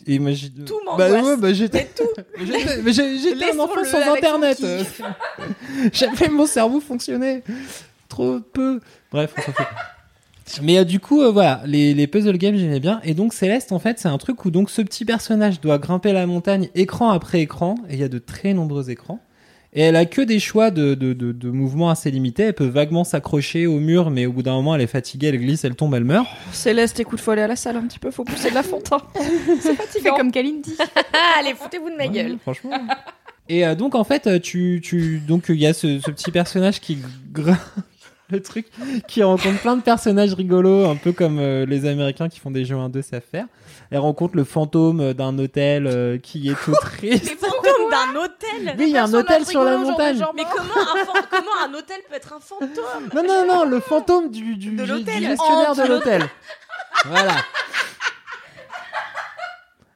Et moi, j'ai... Tout Bah m'angoisse. ouais, bah j'étais... Mais j'étais- J'étais un enfant sans internet. J'avais mon cerveau fonctionnait trop peu. Bref, on s'en fout. Mais euh, du coup, euh, voilà, les, les puzzle games, j'aimais bien. Et donc, Céleste, en fait, c'est un truc où donc ce petit personnage doit grimper la montagne écran après écran. Et il y a de très nombreux écrans. Et elle a que des choix de, de, de, de mouvements assez limités. Elle peut vaguement s'accrocher au mur, mais au bout d'un moment, elle est fatiguée, elle glisse, elle tombe, elle meurt. Céleste, écoute, faut aller à la salle un petit peu, faut pousser de la fonte. hein. Tu fais comme Kalindi. Allez, foutez-vous de ma gueule. Ouais, franchement. Et euh, donc en fait, euh, tu, tu donc il y a ce, ce petit personnage qui grimpe le truc, qui rencontre plein de personnages rigolos, un peu comme euh, les Américains qui font des jeux 1-2 savent faire. Elle rencontre le fantôme euh, d'un hôtel euh, qui est tout triste. Les fantômes d'un hôtel. Oui, il y a un hôtel sur la montagne. Mais comment un, fan- comment un hôtel peut être un fantôme Non, non, non, le fantôme du, du, De du- l'hôtel. du gestionnaire de l'hôtel. Voilà.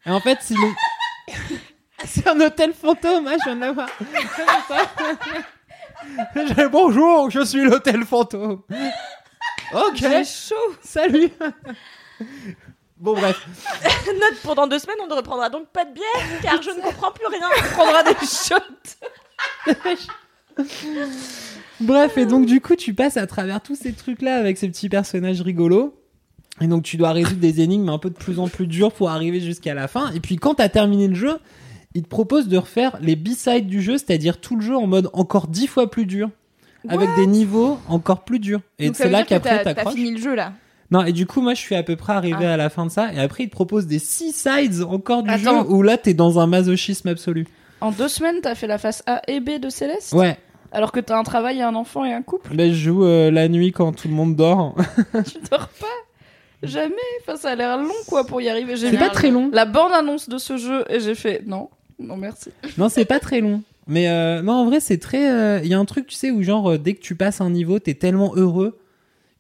Et en fait, c'est le... C'est un hôtel fantôme, ah, je viens de l'avoir. Je- Bonjour, je suis l'hôtel fantôme. Ok, J'ai chaud. salut. Bon, bref. Note pour dans deux semaines, on ne reprendra donc pas de bière car je ne comprends plus rien. On prendra des shots. Bref, et donc du coup, tu passes à travers tous ces trucs-là avec ces petits personnages rigolos. Et donc, tu dois résoudre des énigmes un peu de plus en plus dures pour arriver jusqu'à la fin. Et puis, quand t'as terminé le jeu, il te propose de refaire les B-sides du jeu, c'est-à-dire tout le jeu en mode encore dix fois plus dur. Avec des niveaux encore plus durs. Et c'est là qu'après, t'as- t'as t'accroches. fini le jeu là. Non, et du coup, moi, je suis à peu près arrivé Ah. à la fin de ça. Et après, il te propose des six sides encore du Attends. jeu où là, t'es dans un masochisme absolu. En deux semaines, t'as fait la face A et B de Céleste Ouais, Alors que t'as un travail, un enfant et un couple ben, je joue euh, la nuit quand tout le monde dort. Tu dors pas Jamais Enfin, ça a l'air long, quoi, pour y arriver. C'est pas très long. la bande-annonce de ce jeu et j'ai fait non, non merci. Non, c'est pas très long. Mais euh, non, en vrai, c'est très. euh, Il y a un truc, tu sais, où genre, dès que tu passes un niveau, t'es tellement heureux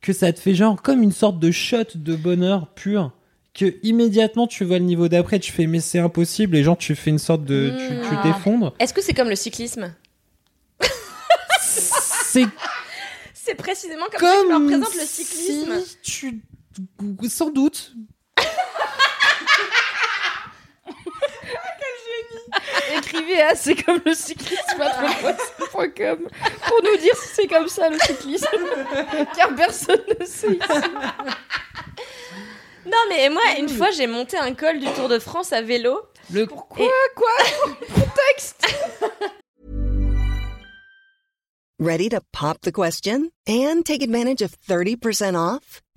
que ça te fait genre comme une sorte de shot de bonheur pur. Que immédiatement tu vois le niveau d'après, tu fais mais c'est impossible et genre tu fais une sorte de. tu- Tu Mm. t'effondres. Est-ce que c'est comme le cyclisme C'est C'est précisément comme, ça que je leur comme. présente le cyclisme. si tu. Sans doute. Écrivez à c'est comme le cyclisme à www.com pour nous dire si c'est comme ça le cyclisme. Car personne ne sait ici. Non, mais moi, une fois, j'ai monté un col du Tour de France à vélo. Le... Pourquoi Et- Quoi Contexte Ready to pop the question and take advantage of 30% off?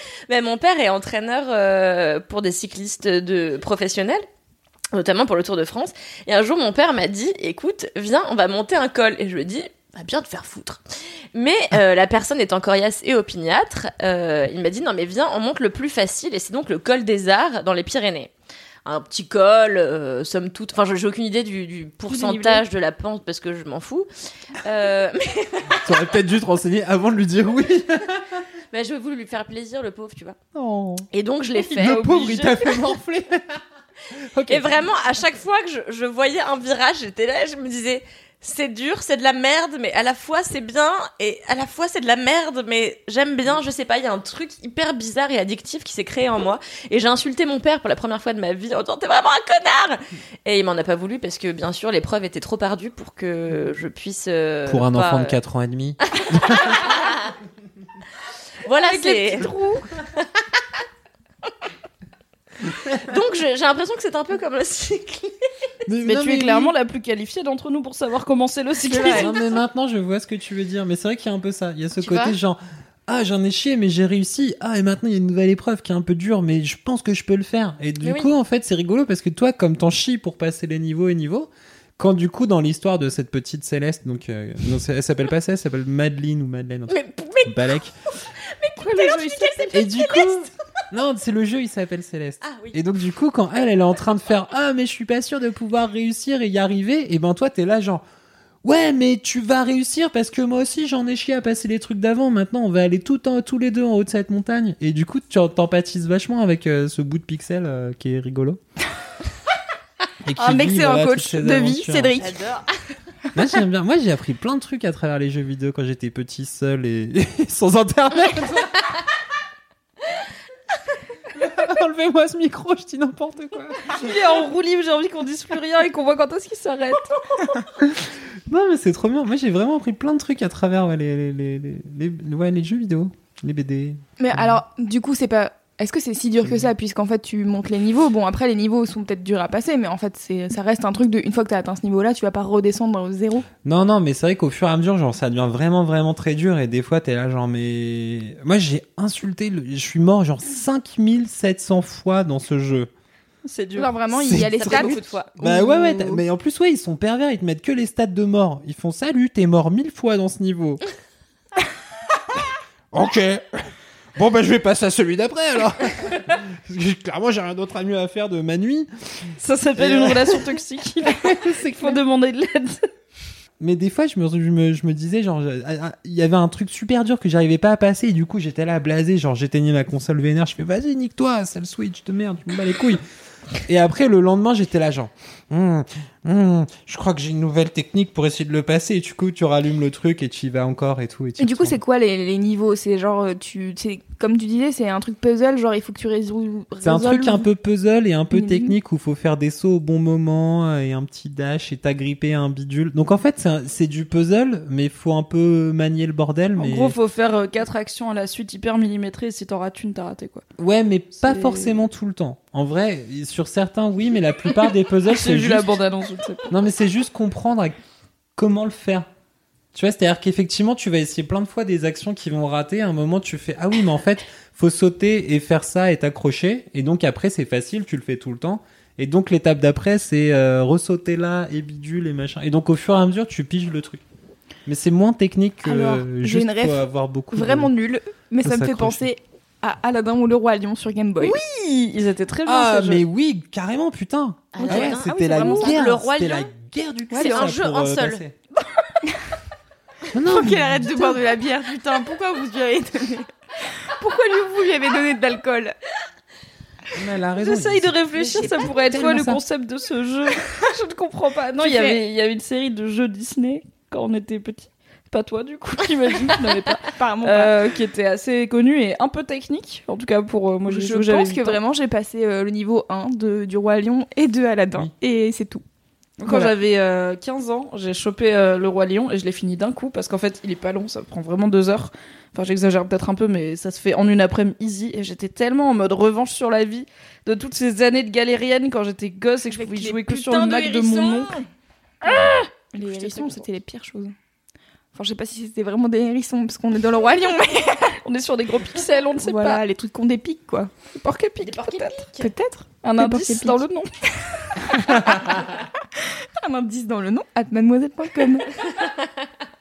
Mais mon père est entraîneur euh, pour des cyclistes de professionnels, notamment pour le Tour de France. Et un jour, mon père m'a dit "Écoute, viens, on va monter un col." Et je lui ai dit "Va bien te faire foutre." Mais euh, la personne étant coriace et opiniâtre, euh, il m'a dit "Non, mais viens, on monte le plus facile." Et c'est donc le col des Arts dans les Pyrénées. Un petit col, euh, somme toute. Enfin, j'ai aucune idée du, du pourcentage de la pente parce que je m'en fous. Mais Tu aurais peut-être dû te renseigner avant de lui dire oui. Mais je voulu lui faire plaisir, le pauvre, tu vois. Oh. Et donc, je l'ai fait. Le pauvre, obligé. il t'a fait morfler. Ok. Et vraiment, à chaque fois que je, je voyais un virage, j'étais là, et je me disais, c'est dur, c'est de la merde, mais à la fois c'est bien, et à la fois c'est de la merde, mais j'aime bien, je sais pas, il y a un truc hyper bizarre et addictif qui s'est créé en moi. Et j'ai insulté mon père pour la première fois de ma vie en disant, t'es vraiment un connard! Et il m'en a pas voulu parce que, bien sûr, l'épreuve était trop ardue pour que je puisse. euh, Pour un pas, enfant de euh, 4 ans et demi. Voilà, Avec les c'est. petits trous. Donc j'ai l'impression que c'est un peu comme le cycle. Mais tu es clairement la plus qualifiée d'entre nous pour savoir comment c'est le cyclisme. Non, mais maintenant, je vois ce que tu veux dire. Mais c'est vrai qu'il y a un peu ça. Il y a ce Tu côté genre. Ah, j'en ai chié, mais j'ai réussi. Ah, et maintenant, il y a une nouvelle épreuve qui est un peu dure, mais je pense que je peux le faire. Et du Mais oui. coup, en fait, c'est rigolo parce que toi, comme t'en chies pour passer les niveaux et niveaux, quand du coup, dans l'histoire de cette petite Céleste, donc, euh, non, c'est- elle s'appelle pas Céleste, elle s'appelle Madeline ou Madeleine, truc, Mais, mais Balek. Pourquoi le jeu, il s'appelle- Et du coup, non, c'est le jeu, il s'appelle Céleste. ah oui. Et donc du coup, quand elle, elle est en train de faire ah mais je suis pas sûr de pouvoir réussir et y arriver, et ben toi t'es là genre ouais mais tu vas réussir parce que moi aussi j'en ai chié à passer les trucs d'avant. Maintenant on va aller tout en, tous les deux en haut de cette montagne. Et du coup tu t'empathises vachement avec euh, ce bout de pixel euh, qui est rigolo. Un excellent voilà, coach de vie. Cédric. J'adore. Moi j'aime bien. Moi j'ai appris plein de trucs à travers les jeux vidéo quand j'étais petit seul et, et sans internet. Enlevez-moi ce micro, je dis n'importe quoi. Il est en roue libre, j'ai envie qu'on dise plus rien et qu'on voit quand est-ce qu'il s'arrête. Non, mais c'est trop bien. Moi, j'ai vraiment appris plein de trucs à travers ouais, les, les, les, les, les- ouais, les jeux vidéo, les BD. Mais alors, du coup, c'est pas. Est-ce que c'est si dur que ça puisqu'en fait tu montes les niveaux? Bon après les niveaux sont peut-être durs à passer mais en fait c'est ça reste un truc de une fois que t'as atteint ce niveau là tu vas pas redescendre au zéro. Non, non, mais c'est vrai qu'au fur et à mesure, genre, ça devient vraiment, vraiment très dur. Et des fois, t'es là, genre, mais. Moi, j'ai insulté, le... je suis mort, genre, 5700 fois dans ce jeu. C'est dur. Genre vraiment il y a les stats? beaucoup de fois. Bah ouais, ouais, mais en plus, ouais, ils sont pervers, ils te mettent que les stats de mort. Ils font salut, t'es mort mille fois dans ce niveau. ok. Bon, bah, je vais passer à celui d'après alors. Parce que clairement, j'ai rien d'autre à mieux à faire de ma nuit. Ça s'appelle Et une ouais. relation toxique. C'est Il faut demander de l'aide. Mais des fois, je me, je me, je me disais, genre, ah, ah, il y avait un truc super dur que j'arrivais pas à passer, et du coup, j'étais là blasé, genre, j'éteignais ma console vénère, je fais, vas-y, nique-toi, sale Switch de merde, tu me bats les couilles. Et après, le lendemain, j'étais là, genre, Hum, hum, je crois que j'ai une nouvelle technique pour essayer de le passer. Et du coup, tu rallumes le truc et tu y vas encore et tout. Et, Et du coup, c'est quoi les, les niveaux? C'est genre, euh, tu, c'est comme tu disais, c'est un truc puzzle, genre il faut que tu résous. C'est un truc un peu puzzle et un peu technique où il faut faire des sauts au bon moment euh, et un petit dash et t'agripper à un bidule. Donc en fait, c'est c'est du puzzle, mais il faut un peu manier le bordel. En Mais... gros, faut faire euh, quatre actions à la suite hyper millimétrées. et Si t'en rates une, t'as raté quoi. Ouais, mais pas C'est- forcément tout le temps. En vrai, sur certains, oui, mais la plupart des puzzles, J'ai vu la juste... bande-annonce, je ne sais pas. Non, mais c'est juste comprendre comment le faire. Tu vois, c'est-à-dire qu'effectivement, tu vas essayer plein de fois des actions qui vont rater. À un moment, tu fais Ah oui, mais en fait, faut sauter et faire ça et t'accrocher. Et donc, après, c'est facile, tu le fais tout le temps. Et donc, l'étape d'après, c'est euh, ressauter là et bidule et machin. Et donc, au fur et à mesure, tu piges le truc. Mais c'est moins technique que Alors, euh, juste une ref avoir beaucoup. de- Vraiment nul, mais Faut ça me fait penser à Aladdin ou le Roi Lion sur Game Boy. Oui, ils étaient très bien. Ah, mais oui, carrément, putain. Ah, Ah Ah oui, c'était c'est la guerre. Le Roi C'était Lion. la guerre du C'est cul, un ça, jeu en euh, seul. non, Faut qu'elle arrête de boire de la bière, putain. Pourquoi vous lui avez donné Pourquoi lui vous lui avez donné de l'alcool. J'essaye de c'est- réfléchir, ça c'est pourrait être quoi le ça. concept de ce jeu Je ne comprends pas. Non, Tu il y, fais- avait, il y avait une série de jeux Disney quand on était petit. Pas toi, du coup, j'imagine que tu n'avais pas. Apparemment pas. Euh, qui était assez connu et un peu technique. En tout cas, pour euh, moi, je j'avais pense que 8 ans. vraiment j'ai passé euh, le niveau 1 de, du Roi Lion et de Aladdin. Oui. Et c'est tout. Quand Voilà. j'avais euh, 15 ans, j'ai chopé le Roi Lion et je l'ai fini d'un coup parce qu'en fait, il est pas long, ça prend vraiment deux heures. Enfin, j'exagère peut-être un peu, mais ça se fait en une après-midi easy. Et j'étais tellement en mode revanche sur la vie de toutes ces années de galérienne quand j'étais gosse et que je pouvais les jouer que sur le Mac de, hérissons. mon oncle. Les J'étais hérissons, très c'était les pires choses. Enfin, je sais pas si c'était vraiment des hérissons parce qu'on est dans le Roi Lion, mais On est sur des gros pixels, on ne sait voilà, les trucs qu'on dépique quoi. pas. Porc épic, Des porcs peut-être. épics. Peut-être. Un Des indice dans le nom. Un indice dans le nom, at mademoiselle.com.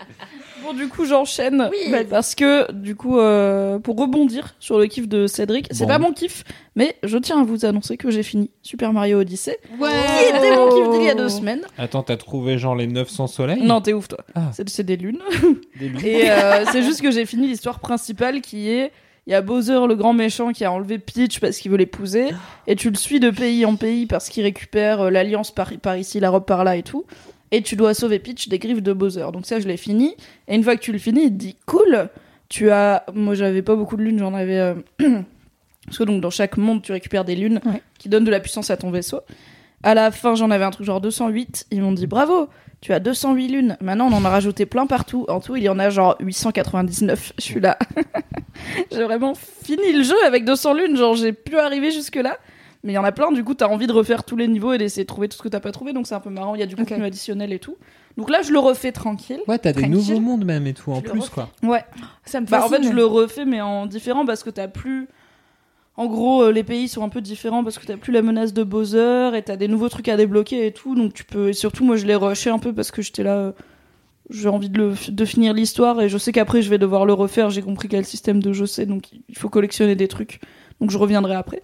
Bon, du coup, j'enchaîne. Oui. Bah, parce que, du coup, euh, pour rebondir sur le kiff de Cédric, c'est Bon. pas mon kiff, mais je tiens à vous annoncer que j'ai fini Super Mario Odyssey. Ouais. Qui était mon kiff d'il y a deux semaines. Attends, t'as trouvé genre les 900 soleils? Non, t'es ouf, toi. Ah. C'est c'est des lunes. Des lunes. Et euh, c'est juste que j'ai fini l'histoire principale qui est il y a Bowser le grand méchant qui a enlevé Peach parce qu'il veut l'épouser et tu le suis de pays en pays parce qu'il récupère euh, l'alliance par, par ici, la robe par là et tout. Et tu dois sauver Peach des griffes de Bowser. Donc ça je l'ai fini et une fois que tu le finis, il te dit cool. Tu as moi j'avais pas beaucoup de lunes, j'en avais euh, parce que donc dans chaque monde tu récupères des lunes Ouais. qui donnent de la puissance à ton vaisseau. À la fin, j'en avais un truc genre 208. Ils m'ont dit bravo, tu as 208 lunes. Maintenant, on en a rajouté plein partout. En tout, il y en a genre 899. Je suis là. j'ai vraiment fini le jeu avec 200 lunes. Genre, j'ai pu arriver jusque-là. Mais il y en a plein, du coup, t'as envie de refaire tous les niveaux et d'essayer de trouver tout ce que t'as pas trouvé. Donc, c'est un peu marrant. Il y a du contenu additionnel et tout. Donc là, je le refais tranquille. Ouais, t'as des nouveaux mondes même et tout en Je plus refais. quoi. Ouais. Ça me Bah, en fait, je le refais, mais en différent parce que t'as plus. En gros, euh, les pays sont un peu différents parce que t'as plus la menace de Bowser et t'as des nouveaux trucs à débloquer et tout. Donc tu peux. Et surtout, moi, je l'ai rushé un peu parce que j'étais là. euh, J'ai envie de, le... de finir l'histoire et je sais qu'après je vais devoir le refaire. J'ai compris quel système de jeu c'est, donc il faut collectionner des trucs. Donc je reviendrai après.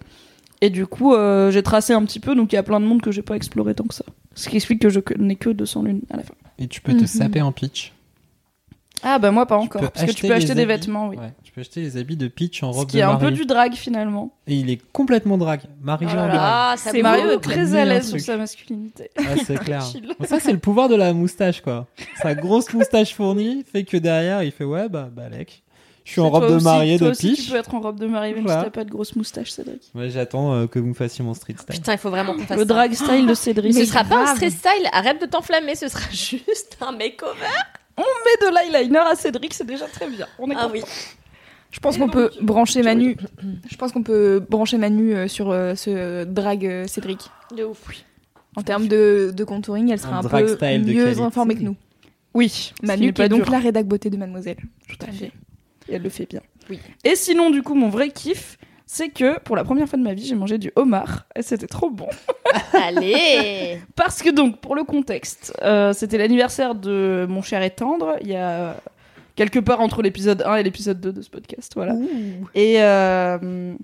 Et du coup, euh, j'ai tracé un petit peu, donc il y a plein de mondes que j'ai pas exploré tant que ça. Ce qui explique que je n'ai que 200 lunes à la fin. Et tu peux te Mhm. saper en pitch. Ah bah moi pas encore, parce que tu peux acheter des habits. vêtements, oui. Ouais, tu peux acheter les habits de Peach en Ce robe qui de est un Mario. peu du drag finalement. Et il est complètement drague. Mario Oh ça C'est Mario est très à l'aise sur sa masculinité. Ah, c'est clair. Bon, ça, c'est le pouvoir de la moustache, quoi. Sa grosse moustache fournie fait que derrière, il fait ouais, bah, balèque. Je suis en robe de aussi- mariée toi de aussi. Tu peux être en robe de mariée même Voilà. si t'as pas de grosse moustache, Cédric. Ouais, j'attends euh, que vous me fassiez mon street style. Putain, il faut vraiment qu'on fasse Le ça. drag style de Cédric. Ce Mais sera pas un street style, arrête de t'enflammer, ce sera juste un makeover. met de l'eyeliner à Cédric, c'est déjà très bien. On est Ah content. oui. Je pense qu'on peut brancher Manu. Je pense qu'on peut brancher Manu euh, sur euh, ce drag euh, Cédric. De ouf. En termes de, de contouring, elle sera Un un, drag peu mieux informée que nous. Oui, ce qui Manu qui est donc la rédac beauté de Mademoiselle. Tout à fait. Et elle le fait bien. Oui. Et sinon, du coup, mon vrai kiff, c'est que pour la première fois de ma vie, j'ai mangé du homard et c'était trop bon. Allez Parce que donc, pour le contexte, euh, c'était l'anniversaire de mon cher et tendre, il y a quelque part entre l'épisode 1 et l'épisode 2 de ce podcast, voilà. Et euh,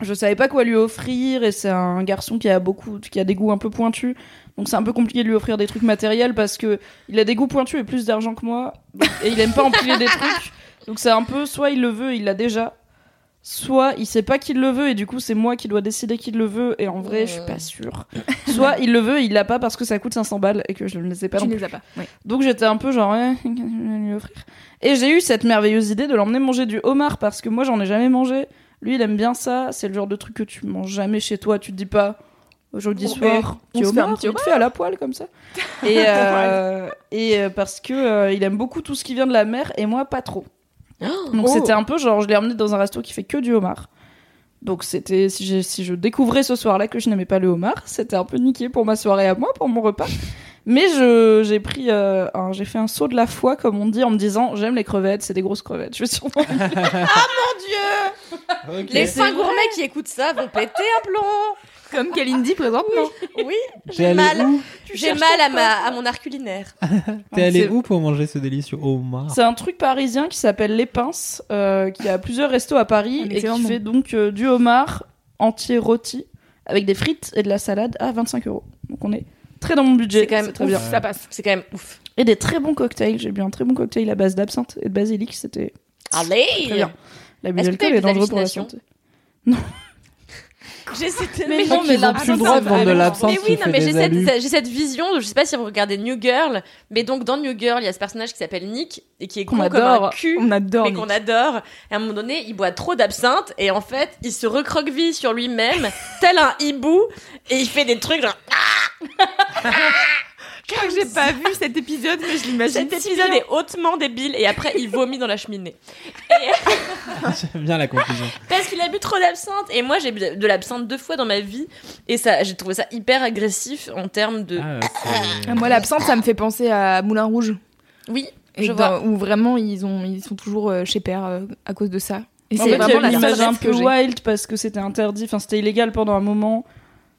je savais pas quoi lui offrir, et c'est un garçon qui a beaucoup, qui a des goûts un peu pointus, donc c'est un peu compliqué de lui offrir des trucs matériels parce que il a des goûts pointus et plus d'argent que moi, et il aime pas empiler des trucs, donc c'est un peu soit il le veut, il l'a déjà, soit il sait pas qu'il le veut et du coup c'est moi qui dois décider qu'il le veut et en vrai je suis pas sûre. soit il le veut et il l'a pas parce que ça coûte 500 balles et que je ne les ai pas Tu non ne plus. les as pas. Ouais. Donc j'étais un peu genre, ouais, je vais lui offrir? Et j'ai eu cette merveilleuse idée de l'emmener manger du homard parce que moi j'en ai jamais mangé. Lui il aime bien ça. C'est le genre de truc que tu manges jamais chez toi. Tu te dis pas aujourd'hui Bon, soir, on petit se fait un petit fait à la poêle comme ça. Et, euh, et euh, parce que euh, il aime beaucoup tout ce qui vient de la mer et moi pas trop. Donc Oh. c'était un peu genre, je l'ai emmené dans un resto qui fait que du homard. Donc c'était si, si je découvrais ce soir-là que je n'aimais pas le homard, c'était un peu niqué pour ma soirée à moi, pour mon repas. Mais je j'ai pris euh, un- j'ai fait un saut de la foi comme on dit en me disant j'aime les crevettes, c'est des grosses crevettes. Je vais sûrement Mon Dieu Les fins gourmets qui écoutent ça vont péter un plomb Comme Kalindi présentement. Oui, j'ai mal. J'ai mal à, ma, à mon arc culinaire. T'es allé C'est- où pour manger ce délicieux homard C'est un truc parisien qui s'appelle Les Pinces, euh, qui a plusieurs restos à Paris Un et qui nom. fait donc euh, du homard entier rôti avec des frites et de la salade à 25 euros. Donc on est très dans mon budget. C'est quand même très ouf. bien. Ça passe. C'est quand même ouf. Et des très bons cocktails. J'ai bu un très bon cocktail à base d'absinthe et de basilic. C'était Allez très bien. L'abus d'alcool est dangereux pour la santé. J'ai cette... Mais non, mais qu'ils ont l'absinthe, plus le droit de vendre de vraiment. l'absinthe Mais qui oui, non, mais j'ai cette, vision, je sais pas si vous regardez New Girl, mais donc dans New Girl, il y a ce personnage qui s'appelle Nick et qui est con comme un cul. On adore. mais qu'on adore. Et à un moment donné, il boit trop d'absinthe et en fait, il se recroqueville sur lui-même, tel un hibou, et il fait des trucs genre. Je crois que j'ai pas vu cet épisode, mais je l'imagine. Cet si épisode bien. est hautement débile et après, il vomit dans la cheminée. J'aime bien la conclusion. Parce qu'il a bu trop d'absinthe. Et moi, j'ai bu de l'absinthe deux fois dans ma vie. Et ça, j'ai trouvé ça hyper agressif en termes de. Ah, Ah, Moi, l'absinthe, ça me fait penser à Moulin Rouge. Oui, Et je dans- vois. Où vraiment, ils, ont, ils sont toujours euh, chez Père euh, à cause de ça. Et c'est vraiment a la image un peu wild parce que c'était interdit, enfin c'était illégal pendant un moment.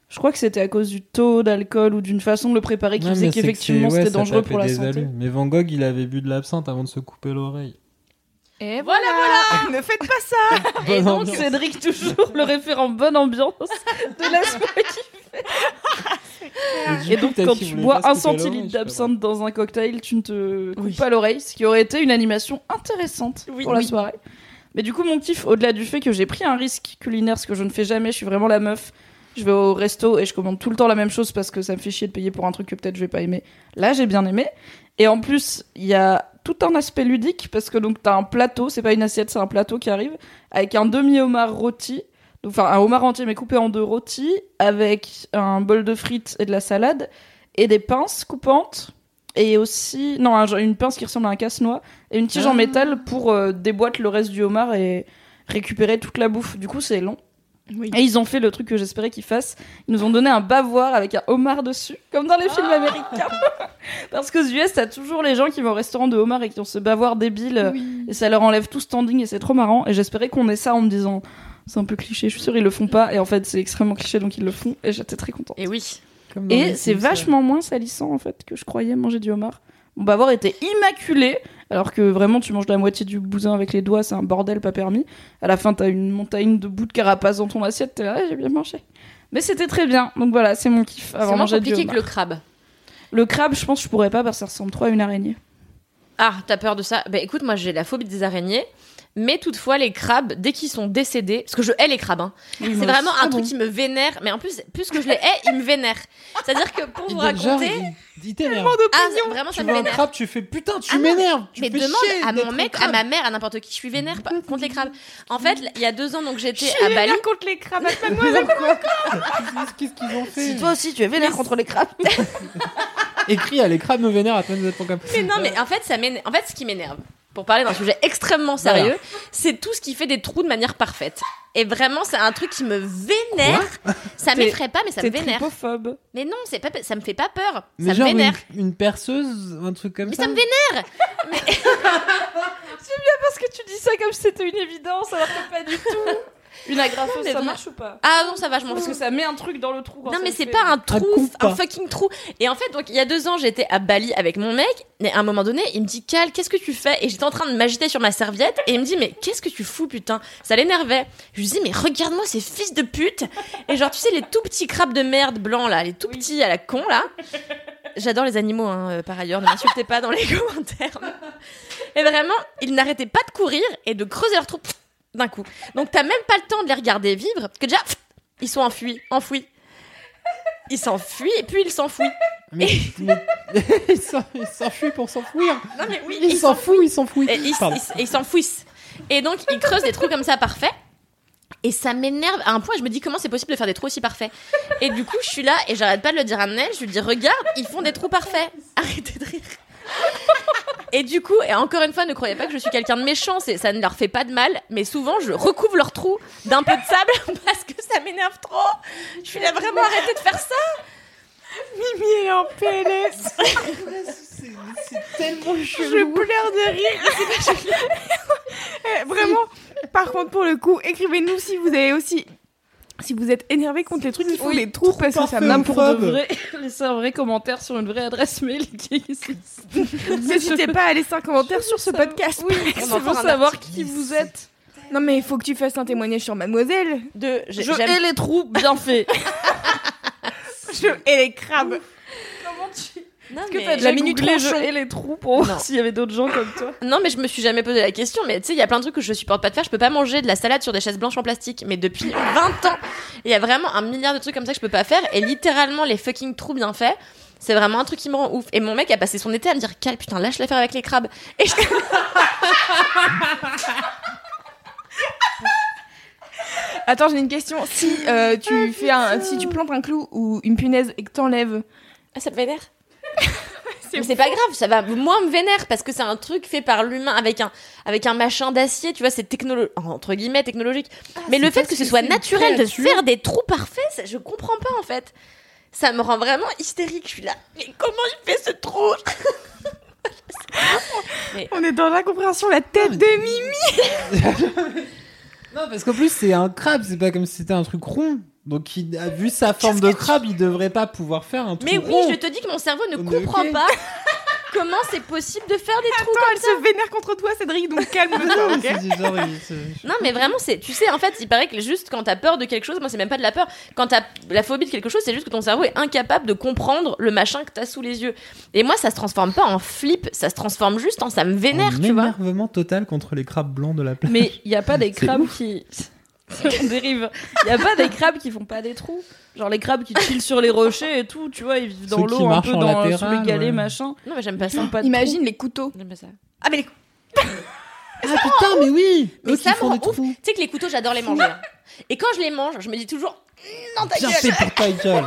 Je crois que c'était à cause du taux d'alcool ou d'une façon de le préparer qui Ouais, faisait qu'effectivement ouais, c'était dangereux pour la santé. Mais Van Gogh, il avait bu de l'absinthe avant de se couper l'oreille. Et Voilà, voilà, Ne faites pas ça Et donc ambiance. Cédric toujours le référent bonne ambiance de la soirée. du Et coup, donc quand tu bois un centilitre d'absinthe dans un cocktail, tu ne te coupes Oui. pas l'oreille, ce qui aurait été une animation intéressante Oui. pour la soirée. Mais du coup mon kiff, au-delà du fait que j'ai pris un risque culinaire, ce que je ne fais jamais, je suis vraiment la meuf. Je vais au resto et je commande tout le temps la même chose parce que ça me fait chier de payer pour un truc que peut-être je vais pas aimer. Là, j'ai bien aimé. Et en plus, il y a tout un aspect ludique parce que donc t'as un plateau, c'est pas une assiette, c'est un plateau qui arrive avec un demi homard rôti, enfin un homard entier mais coupé en deux rôtis avec un bol de frites et de la salade et des pinces coupantes et aussi non un une pince qui ressemble à un casse-noix et une tige en Ah. métal pour euh, déboîter le reste du homard et récupérer toute la bouffe. Du coup, c'est long. Oui. Et ils ont fait le truc que j'espérais qu'ils fassent. Ils nous ont donné un bavoir avec un homard dessus, comme dans les films américains. Parce qu'aux US, t'as toujours les gens qui vont au restaurant de homard et qui ont ce bavoir débile. Et ça leur enlève tout standing et c'est trop marrant. Et j'espérais qu'on ait ça en me disant, c'est un peu cliché, je suis sûre ils le font pas. Et en fait, c'est extrêmement cliché donc ils le font. Et j'étais très contente. Et oui. Comme Et c'est vachement moins salissant en fait que je croyais manger du homard. Mon bavoir était immaculé, alors que vraiment tu manges la moitié du bousin avec les doigts, c'est un bordel pas permis. À la fin, t'as une montagne de bouts de carapace dans ton assiette, t'es là, Ouais, j'ai bien mangé. Mais c'était très bien, donc voilà, c'est mon kiff C'est avant moins compliqué que le crabe. Le crabe, je pense que je pourrais pas parce que ça ressemble trop à une araignée. Ah, t'as peur de ça? Bah écoute, moi j'ai la phobie des araignées. Mais toutefois, les crabes, dès qu'ils sont décédés, parce que je hais les crabes, hein. c'est vraiment un truc qui me vénère. Mais en plus, plus que je les hais, ils me vénèrent. C'est-à-dire que pour vous raconter, il- il ah vraiment Tu ça me veux un vénère. crabe, tu fais putain, tu Ah m'énerves. tu Mais fais demande chier à mon mec, à ma mère, à n'importe qui, je suis vénère pas- contre les crabes. En fait, il y a deux ans, donc j'étais à Bali. contre les crabes. Qu'est-ce qu'ils ont fait aussi tu es vénère contre les crabes. Écrit à les crabes me vénèrent à Mais non, mais en fait, ça m'énerve. En fait, ce qui m'énerve, pour parler d'un sujet extrêmement sérieux, Voilà. c'est tout ce qui fait des trous de manière parfaite. Et vraiment, c'est un truc qui me vénère. ça m'effraie pas, mais ça me vénère. tripophobe. Mais non, c'est pas, ça me fait pas peur. Mais ça genre me vénère. une, une perceuse, un truc comme Mais ça. ça me vénère. Parce que tu dis ça comme si c'était une évidence, alors que pas du tout. Une agrafeuse, mais ça marche ou pas? Ah non, ça va, je m'en Parce que ça met un truc dans le trou. quand Non ça mais c'est pas un trou, un fucking trou. Et en fait, donc il y a deux ans, j'étais à Bali avec mon mec. Et à un moment donné, il me dit Cal, qu'est-ce que tu fais? Et j'étais en train de m'agiter sur ma serviette. Et il me dit mais qu'est-ce que tu fous putain? Ça l'énervait. Je lui dis mais regarde-moi ces fils de pute. Et genre tu sais les tout petits crabes de merde blancs là, les tout petits à la con là. J'adore les animaux hein, euh, par ailleurs. Ne m'insultez pas dans les commentaires. Et vraiment, ils n'arrêtaient pas de courir et de creuser leur trou d'un coup. Donc t'as même pas le temps de les regarder vivre, que déjà, pff, ils sont enfuis, enfouis. Ils s'enfuient et puis ils s'enfouissent. Mais, mais- il s'en- il s'enfuit pour s'enfouir. Non mais oui, ils Pardon. ils- et ils s'enfouissent. Et donc, ils creusent des trous comme ça parfaits. Et ça m'énerve à un point, je me dis comment c'est possible de faire des trous aussi parfaits? Et du coup, je suis là et j'arrête pas de le dire à Nel. Je lui dis, regarde, ils font des trous parfaits. Arrêtez de rire. Et du coup, et encore une fois, ne croyez pas que je suis quelqu'un de méchant, c'est- ça ne leur fait pas de mal, mais souvent je recouvre leurs trous d'un peu de sable parce que ça m'énerve trop. Je suis là vraiment arrêtez de faire ça. Mimi elle est en PLS. C'est tellement Je pleure de rire. Eh, Vraiment. Par contre, pour le coup, écrivez-nous si vous avez aussi. Si vous êtes énervé contre les trucs qui font Oui, des trous parce que ça me pour de vrai, laisser un vrai commentaire sur une vraie adresse mail. N'hésitez pas à laisser un commentaire sur ce podcast. Oui, On un savoir qui vous êtes. Non mais il faut que tu fasses un témoignage sur Mademoiselle. De, j'ai- Je hais les trous, bien fait. Je et les crabes. Non, Est-ce que mais- t'as déjà la minute googlé les trous pour voir s'il y avait d'autres gens comme toi Non, mais je me suis jamais posé la question. Mais tu sais, il y a plein de trucs que je supporte pas de faire. Je peux pas manger de la salade sur des chaises blanches en plastique. Mais depuis 20 ans, il y a vraiment un milliard de trucs comme ça que je peux pas faire. Et littéralement, les fucking trous bien faits, c'est vraiment un truc qui me rend ouf. Et mon mec a passé son été à me dire Cal, putain, lâche l'affaire avec les crabes. Et je... Attends, j'ai une question. Si euh, tu fais un, si tu plantes un clou ou une punaise et que t'enlèves, Ah, ça te vénère Mais c'est pas grave, ça va moins me vénère parce que c'est un truc fait par l'humain avec un, avec un machin d'acier, tu vois, c'est technolo entre guillemets technologique. Mais le fait que ce soit naturel de faire des trous parfaits, ça, je comprends pas en fait. Ça me rend vraiment hystérique. Je suis là, mais comment il fait ce trou? On est dans l'incompréhension, la tête de Mimi. Non, parce qu'en plus, c'est un crabe, c'est pas comme si c'était un truc rond. Donc, il a vu sa forme de crabe, il devrait pas pouvoir faire un truc Mais oui, rond. je te dis que mon cerveau ne comprend pas comment c'est possible de faire des trous Attends, comme elle ça. se vénère contre toi, Cédric, donc calme-toi, Non, ok mais Non, vraiment, c'est, tu sais, en fait, il paraît que juste quand t'as peur de quelque chose, moi, c'est même pas de la peur. Quand t'as la phobie de quelque chose, c'est juste que ton cerveau est incapable de comprendre le machin que t'as sous les yeux. Et moi, ça se transforme pas en flip, ça se transforme juste en ça me vénère, Un tu vois. énervement total contre les crabes blancs de la plage. Mais il y a pas des crabes qui. On dérive. Il y a pas des crabes qui font pas des trous. Genre les crabes qui chillent sur les rochers et tout, tu vois, ils vivent dans Ceux qui l'eau un marchent peu en dans, sous latéral, les galets, ouais. machin. Non, mais j'aime pas ça. pas de Imagine les couteaux. J'aime pas ça. Ah, mais les Ah putain, mais oui Mais Eux ça me font rend des ouf. trous. Tu sais que les couteaux, j'adore les manger. hein. Et quand je les mange, je me dis toujours, Mmh, non, ta Bien gueule. fait pour ta gueule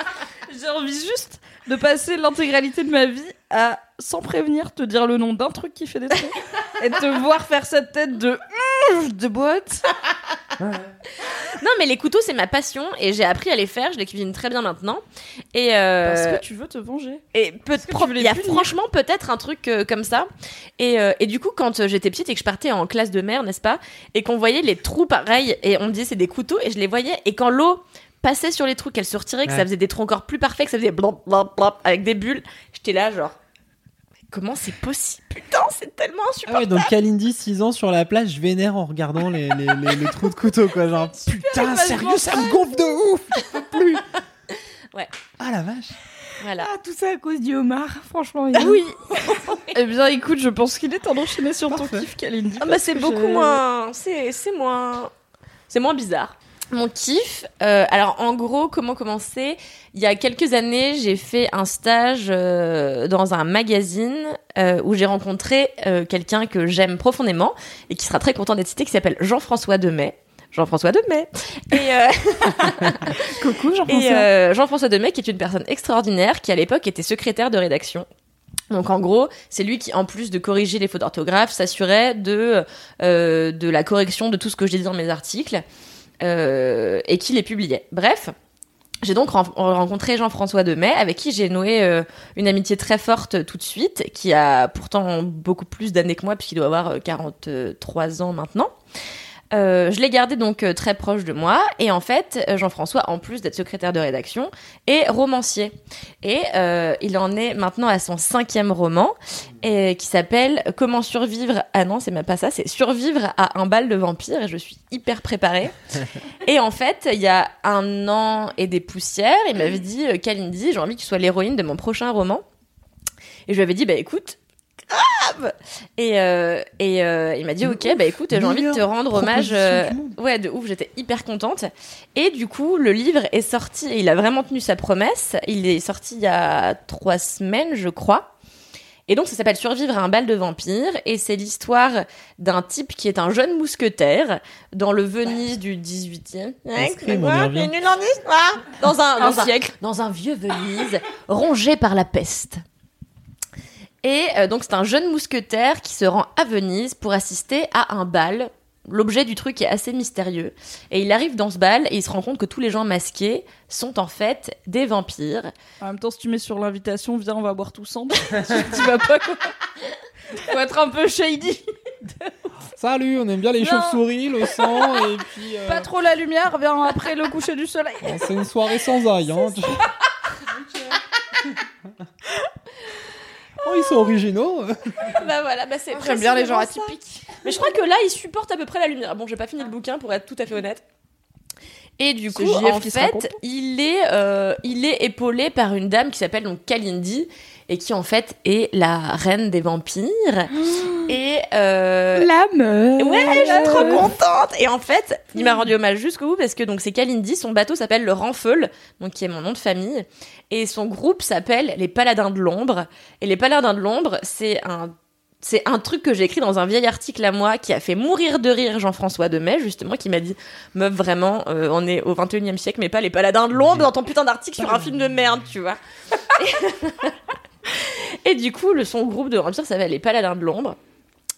J'ai envie juste de passer l'intégralité de ma vie à, sans prévenir, te dire le nom d'un truc qui fait des trous et te voir faire cette tête de Mmh, de boîte. Non, mais les couteaux, c'est ma passion et j'ai appris à les faire. Je les cuisine très bien maintenant. Et euh, Parce que tu veux te venger. Et peut que tu pro- veux les il y a punir franchement peut-être un truc euh, comme ça. Et, euh, et du coup, quand euh, j'étais petite et que je partais en classe de mer, n'est-ce pas Et qu'on voyait les trous pareils, et on me disait c'est des couteaux, et je les voyais, et quand l'eau passait sur les trous, qu'elle se retirait, que ça faisait des trous encore plus parfaits, que ça faisait blop, blop, blop, avec des bulles, j'étais là genre. Comment c'est possible? Putain, c'est tellement Ah insupportable. ouais, donc Kalindi, 6 ans sur la plage, je vénère en regardant les, les, les- les trous de couteau, quoi. Genre, putain, sérieux, ça me gonfle de ouf Je peux plus Ouais. Ah la vache Voilà. Ah, tout ça à cause du homard, franchement. il- Oui. Eh bien, écoute, je pense qu'il est temps d'enchaîner sur ton kiff, Kalindi. Ah bah c'est beaucoup moins, c'est c'est moins, c'est moins bizarre. Mon kiff, euh, alors en gros, comment commencer? Il y a quelques années, j'ai fait un stage euh, dans un magazine euh, où j'ai rencontré quelqu'un que j'aime profondément et qui sera très content d'être cité, qui s'appelle Jean-François Demet. Jean-François Demet. Et, Coucou, Jean-François. Jean-François Demet, qui est une personne extraordinaire, qui à l'époque était secrétaire de rédaction. Donc en gros, c'est lui qui, en plus de corriger les fautes d'orthographe, s'assurait de de la correction de tout ce que je disais dans mes articles et qui les publiait. Bref. J'ai donc ren- rencontré Jean-François Demet, avec qui j'ai noué euh, une amitié très forte tout de suite, qui a pourtant beaucoup plus d'années que moi, puisqu'il doit avoir euh, 43 ans maintenant. Euh, je l'ai gardé donc euh, très proche de moi et en fait euh, Jean-François en plus d'être secrétaire de rédaction est romancier. Et euh, il en est maintenant à son cinquième roman et qui s'appelle Comment survivre ah non c'est même pas ça c'est survivre à un bal de vampires et je suis hyper préparée. Et en fait il y a un an et des poussières il m'avait dit Kalindi j'ai envie que tu sois l'héroïne de mon prochain roman. Et je lui avais dit bah écoute grave. Et, euh, et euh, il m'a dit, ok, bah écoute, j'ai envie de te rendre hommage. euh, ouais, de ouf, j'étais hyper contente. Et du coup, le livre est sorti, et il a vraiment tenu sa promesse. Il est sorti il y a trois semaines, je crois. Et donc, ça s'appelle Survivre à un bal de vampires, et c'est l'histoire d'un type qui est un jeune mousquetaire dans le Venise du 18e. Escrime, on y revient. T'es nul en histoire Dans un, Un dans un- siècle. dans un vieux Venise rongé par la peste. Et euh, donc c'est un jeune mousquetaire qui se rend à Venise pour assister à un bal. L'objet du truc est assez mystérieux. Et il arrive dans ce bal et il se rend compte que tous les gens masqués sont en fait des vampires. En même temps, si tu mets sur l'invitation, viens, on va boire tous ensemble. tu vas pas quoi. Faut être un peu shady. Salut, on aime bien les chauves-souris, le sang, et puis. euh, Pas trop la lumière, viens après le coucher du soleil. C'est une soirée sans ail, hein. oh, ils sont originaux. bah voilà, bah c'est J'aime bien les gens atypiques. Mais je crois que là, il supporte à peu près la lumière. Bon, j'ai pas fini le bouquin pour être tout à fait honnête. Et du coup, JF en fait, il est, euh, il est épaulé par une dame qui s'appelle donc Kalindi et qui en fait est la reine des vampires. et euh, La meuf. Ouais, je suis trop contente. Et en fait, il m'a rendu hommage jusqu'au bout parce que donc c'est Kalindi, son bateau s'appelle le Renfeul, donc qui est mon nom de famille, et son groupe s'appelle les Paladins de l'ombre. Et les Paladins de l'ombre, c'est un c'est un truc que j'ai écrit dans un vieil article à moi qui a fait mourir de rire Jean-François Demet, justement, qui m'a dit Meuf, vraiment, euh, on est au 21 e siècle, mais pas les paladins de l'ombre dans ton putain d'article sur un film de merde, tu vois. Et, du coup, le son groupe de vampires s'appelle les paladins de l'ombre.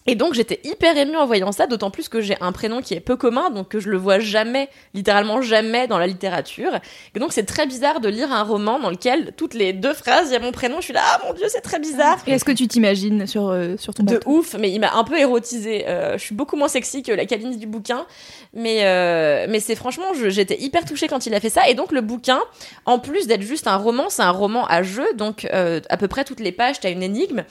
Et donc j'étais hyper émue en voyant ça, d'autant plus que j'ai un prénom qui est peu commun, donc que je le vois jamais, littéralement jamais dans la littérature. Et donc c'est très bizarre de lire un roman dans lequel toutes les deux phrases, il y a mon prénom, je suis là, ah mon dieu, c'est très bizarre. Et est-ce que tu t'imagines sur, euh, sur ton De bateau ouf, mais il m'a un peu érotisée. Euh, je suis beaucoup moins sexy que la Kalindi du bouquin, mais euh, mais c'est franchement, j'étais hyper touchée quand il a fait ça. Et donc le bouquin, en plus d'être juste un roman, c'est un roman à jeu, donc euh, à peu près toutes les pages, t'as une énigme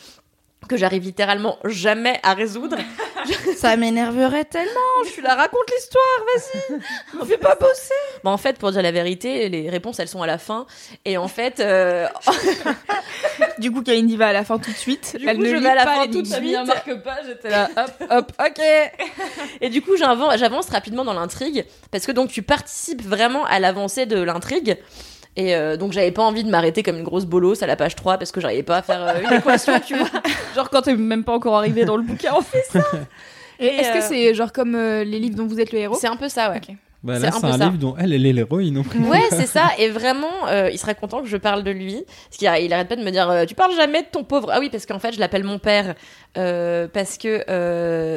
que j'arrive littéralement jamais à résoudre. Ça m'énerverait tellement. Je suis là, raconte l'histoire, vas-y. Me fais pas bosser. Bon, en fait, pour dire la vérité, les réponses elles sont à la fin. Et en fait, euh, Du coup, Kalindi va à la fin tout de suite. Du Elle coup, ne je vais à la fin tout de suite. Marque pas, j'étais là, hop, hop, ok. et du coup, j'avance rapidement dans l'intrigue parce que donc tu participes vraiment à l'avancée de l'intrigue. Et euh, donc j'avais pas envie de m'arrêter comme une grosse bolosse à la page 3 parce que j'arrivais pas à faire euh, une équation, tu vois. Genre quand t'es même pas encore arrivé dans le bouquin, en fait. Et Est-ce que euh, c'est genre comme euh, les livres dont vous êtes le héros? C'est un peu ça, ouais. Ok. Bah, C'est là, un c'est livre dont elle, elle est l'héroïne. Ouais, c'est ça. Et vraiment, euh, il serait content que je parle de lui. Parce qu'il il arrête pas de me dire, euh, tu parles jamais de ton pauvre. Ah oui, parce qu'en fait, je l'appelle mon père. euh, parce que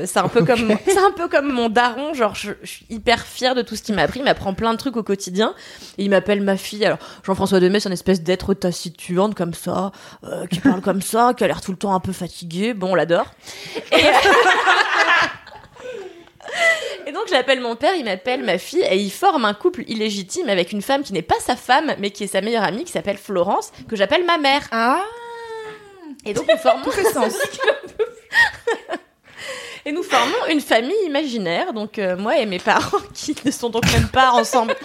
c'est un peu comme, c'est un peu comme mon daron. Genre, je, je suis hyper fière de tout ce qu'il m'a appris. Il m'apprend plein de trucs au quotidien. Et il m'appelle ma fille. Alors, Jean-François Demet, c'est une espèce d'être taciturne comme ça, qui parle comme ça, qui a l'air tout le temps un peu fatigué. Bon, on l'adore. Et... Et donc j'appelle mon père, il m'appelle ma fille, et ils forment un couple illégitime avec une femme qui n'est pas sa femme, mais qui est sa meilleure amie, qui s'appelle Florence, que j'appelle ma mère. Ah, Et donc nous formons, sens. et nous formons une famille imaginaire, donc euh, moi et mes parents, qui ne sont donc même pas ensemble.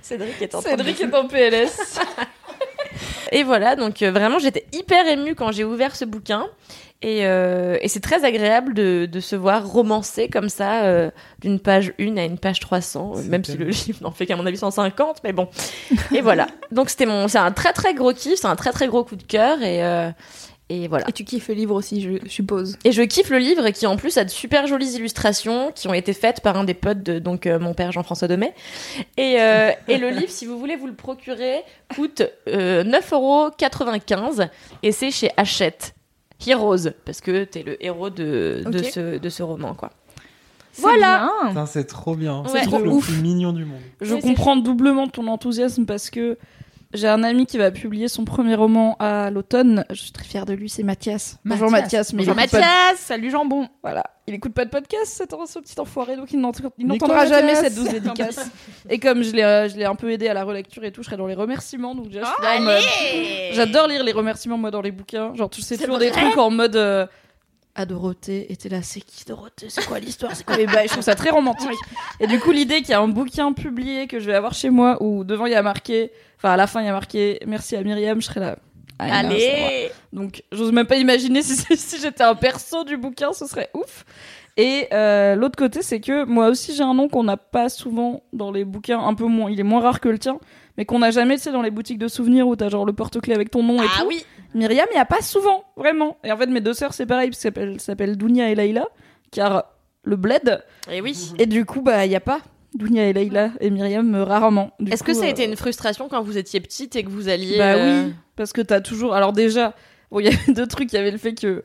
Cédric est en Cédric est en PLS. Et voilà, donc euh, vraiment, j'étais hyper émue quand j'ai ouvert ce bouquin. Et, euh, et c'est très agréable de, de se voir romancer comme ça, euh, d'une page 1 à une page 300, euh, C'est même si le livre n'en fait qu'à mon avis 150, mais bon. Et voilà. Donc c'était mon, c'est un très très gros kiff, c'est un très très gros coup de cœur, et, euh, et voilà. Et tu kiffes le livre aussi, je suppose. Et je kiffe le livre qui en plus a de super jolies illustrations qui ont été faites par un des potes de donc euh, mon père Jean-François Demet. Et, euh, et le livre, si vous voulez vous le procurer, coûte euh, 9,95€ et c'est chez Hachette. Heroes, parce que t'es le héros de, de, ce, de ce roman, quoi. C'est Voilà. C'est trop bien. Ouais. C'est Trop le ouf. plus mignon du monde. Je comprends doublement ton enthousiasme parce que j'ai un ami qui va publier son premier roman à l'automne. Je suis très fière de lui, c'est Mathias. Bonjour Mathias, mais Bonjour écoute pas de- Mathias, salut jambon. Voilà, il écoute pas de podcast, cet ce petit enfoiré, donc il n'entendra jamais Mathias cette douce dédicace. et comme je l'ai, euh, je l'ai un peu aidé à la relecture et tout, je serai dans les remerciements. Donc déjà, je suis là en mode- J'adore lire les remerciements moi dans les bouquins. Genre tu sais C'est toujours des trucs en mode euh, à Dorothée était là, c'est qui Dorothée? C'est quoi l'histoire? C'est quoi les bails? Je trouve ça très romantique. Et du coup l'idée qu'il y a un bouquin publié que je vais avoir chez moi où devant il y a marqué, enfin à la fin il y a marqué merci à Myriam, je serai là. Moi. Allez Donc, j'ose même pas imaginer si, si j'étais un perso du bouquin, ce serait ouf. Et euh, l'autre côté, c'est que moi aussi, j'ai un nom qu'on n'a pas souvent dans les bouquins, un peu moins. Il est moins rare que le tien, mais qu'on n'a jamais, tu sais, dans les boutiques de souvenirs où t'as genre le porte-clés avec ton nom et Ah tout. oui Myriam, il y a pas souvent, vraiment. Et en fait, mes deux sœurs, c'est pareil, parce qu'elles s'appellent- s'appellent Dounia et Laïla, car le bled. Et oui Et du coup, bah, il y a pas Dounia et Laïla et Myriam euh, rarement. Est-ce que ça a euh, été une frustration quand vous étiez petite et que vous alliez... Bah euh, oui, parce que t'as toujours. Alors déjà, bon, il y avait deux trucs. Il y avait le fait que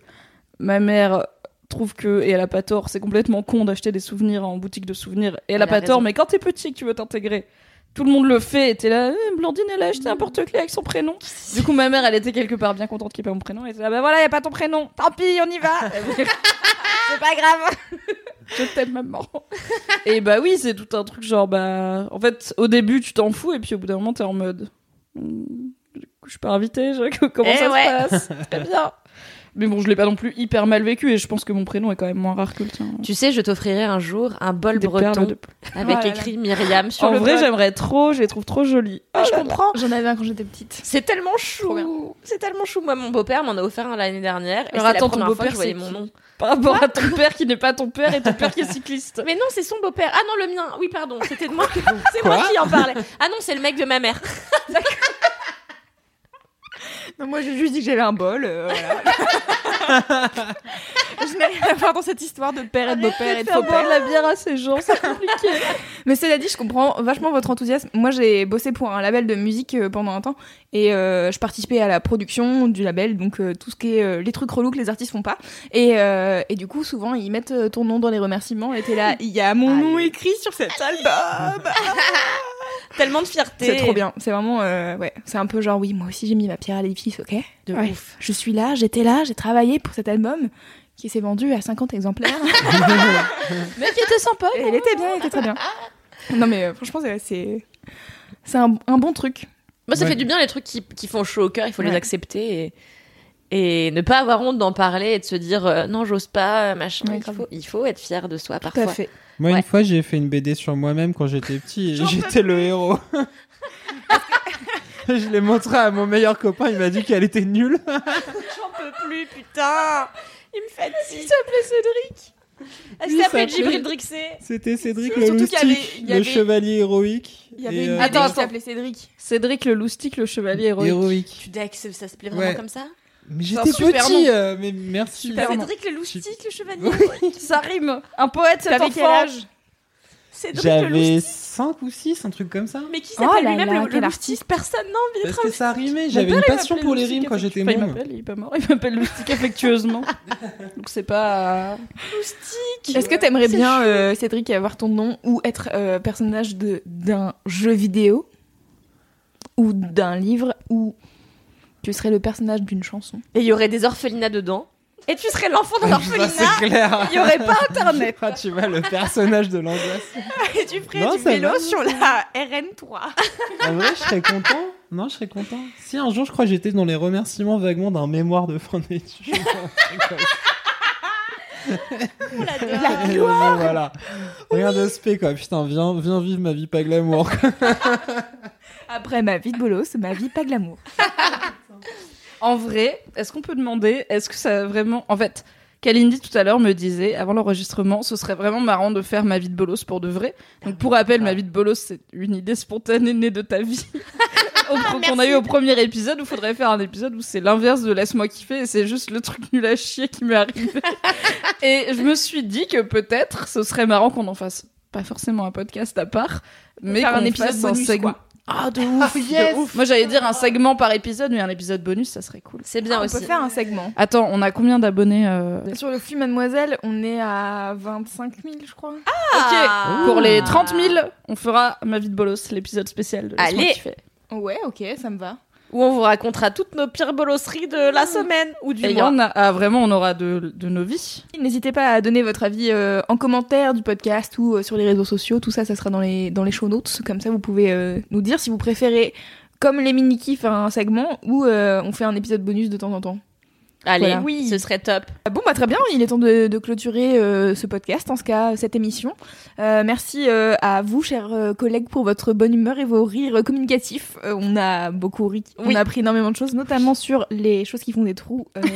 ma mère trouve que et elle a pas tort. C'est complètement con d'acheter des souvenirs en boutique de souvenirs. Et elle, Elle a a pas tort. Mais quand t'es petit, que tu veux t'intégrer. Tout le monde le fait, et t'es là, Eh, Blandine, elle a acheté un porte-clés avec son prénom. Du coup, ma mère, elle était quelque part bien contente qu'il n'y ait pas mon prénom. Elle était là, bah voilà, il n'y a pas ton prénom. Tant pis, on y va. C'est pas grave Je t'aime, maman. et bah oui, c'est tout un truc genre, bah. En fait, au début, tu t'en fous, et puis au bout d'un moment, t'es en mode. Hmm, Je suis pas invitée, je- comment Eh ça ouais. se passe? Très bien. Mais bon, je l'ai pas non plus hyper mal vécu, et je pense que mon prénom est quand même moins rare que le tien. Tu sais, je t'offrirai un jour un bol Des breton de- avec Oh écrit Myriam sur En le vrai, bol. j'aimerais trop, je les trouve trop jolies. Ah, je comprends. J'en avais un quand j'étais petite. C'est tellement chou. C'est tellement chou. Moi, mon beau-père m'en a offert un l'année dernière. Et Alors attends, ton première beau-père, je voyais c'est mon nom. Par rapport à ton père qui n'est pas ton père et ton père qui est cycliste. Mais non, c'est son beau-père. Ah non, le mien. Oui, pardon. C'était de moi. C'est moi qui en parlais. Ah non, c'est le mec de ma mère. Non, moi, j'ai juste dit que j'avais un bol. euh, voilà. je n'ai rien à voir dans cette histoire de père et de beau-père et de Faire boire faux-père. de la bière à ces gens, c'est compliqué. Mais cela dit, je comprends vachement votre enthousiasme. Moi, j'ai bossé pour un label de musique euh, pendant un temps et euh, je participais à la production du label, donc euh, tout ce qui est euh, les trucs relous que les artistes font pas. Et, euh, et du coup, souvent, ils mettent euh, ton nom dans les remerciements et t'es là, il y a mon nom écrit sur cet album. Tellement de fierté. C'est trop bien. C'est vraiment, euh, ouais, c'est un peu genre, oui, moi aussi j'ai mis ma pierre à l'édifice, ok? De Ouais. ouf. Je suis là, j'étais là, j'ai travaillé pour cet album qui s'est vendu à 50 exemplaires. Mais qui était sympa. Il était bien, il était très bien. Non mais euh, franchement, c'est- c'est c'est un, un bon truc. Moi, ça Ouais. fait du bien les trucs qui, qui font chaud au cœur. Il faut les accepter et, et ne pas avoir honte d'en parler et de se dire euh, non, j'ose pas, machin. Ouais, il, faut, il faut être fier de soi parfois. fait. Moi, Ouais. une fois, j'ai fait une BD sur moi-même quand j'étais petit et j'étais le héros. je l'ai montré à mon meilleur copain, il m'a dit qu'elle était nulle. J'en peux plus, putain. Il me fatigue. Il s'appelait Cédric. Elle Oui, Gibril s'appelle- Drixé. C'était Cédric le avait- y le avait- chevalier héroïque. Il y avait une euh, BD Attends, qui attends. s'appelait Cédric. Cédric le loustique, le chevalier héroïque. héroïque. Tu dis que ça ça s'appelait vraiment Ouais. comme ça? Mais j'étais petit, euh, mais merci. Cédric le loustique, le chevalier. Oui. Ça rime. Un poète, c'est T'avais enfant. quel âge? J'avais loustique. 5 ou 6, un truc comme ça. Mais qui Oh s'appelle là lui-même le, le loustique Personne n'a envie Parce que ça rimait, j'avais une passion pour les rimes quand j'étais Enfin, Il môme. m'appelle, il est pas mort. Il m'appelle loustique affectueusement. Donc c'est pas. loustique. Est-ce que t'aimerais bien, euh, Cédric, avoir ton nom ou être euh, personnage de- d'un jeu vidéo ou d'un livre ou tu serais le personnage d'une chanson Et il y aurait des orphelinats dedans. Et tu serais l'enfant d'un Ça, orphelinat. c'est clair. Il y aurait pas internet. Ah, tu vois, le personnage de l'angoisse. Et tu ferais Non, du vélo va. sur la RN3. En vrai, je serais content. Non, je serais content. Si un jour, je crois que j'étais dans les remerciements vaguement d'un mémoire de fin d'études. La Et, euh, bon, voilà. Rien de spé, quoi. Putain, viens, viens vivre ma vie pas glamour. Après ma vie de bolos, ma vie pas glamour. En vrai, est-ce qu'on peut demander, est-ce que ça a vraiment. En fait, Kalindi tout à l'heure me disait, avant l'enregistrement, ce serait vraiment marrant de faire ma vie de bolos pour de vrai. Donc pour rappel, ma vie de bolos, c'est une idée spontanée née de ta vie. Au- Qu'on a eu au premier épisode, où il faudrait faire un épisode où c'est l'inverse de Laisse-moi kiffer, et c'est juste le truc nul à chier qui m'est arrivé. et je me suis dit que peut-être ce serait marrant qu'on en fasse pas forcément un podcast à part, mais qu'on un épisode fasse un segment. Ah, de ouf, de ouf. Moi, j'allais dire un segment par épisode, mais un épisode bonus, ça serait cool. C'est bien on aussi. peut faire un segment. Attends, on a combien d'abonnés euh, Sur le flux Mademoiselle, on est à 25 000, je crois. Ah. Pour les 30 000, on fera Ma vie de bolos, l'épisode spécial de Allez. Ouais, ok, ça me va. Où on vous racontera toutes nos pires bolosseries de la semaine ou du Et y mois. a. Ah, vraiment, on aura de, de nos vies. N'hésitez pas à donner votre avis euh, en commentaire du podcast ou euh, sur les réseaux sociaux. Tout ça, ça sera dans les, dans les show notes. Comme ça, vous pouvez euh, nous dire si vous préférez, comme les mini-kifs, un segment ou euh, on fait un épisode bonus de temps en temps. Allez, Voilà. oui, ce serait top. Bon, bah très bien, il est temps de, de clôturer euh, ce podcast, en ce cas, cette émission. Euh, merci euh, à vous, chers euh, collègues, pour votre bonne humeur et vos rires communicatifs. Euh, on a beaucoup ri, on a appris énormément de choses, notamment sur les choses qui font des trous. Euh,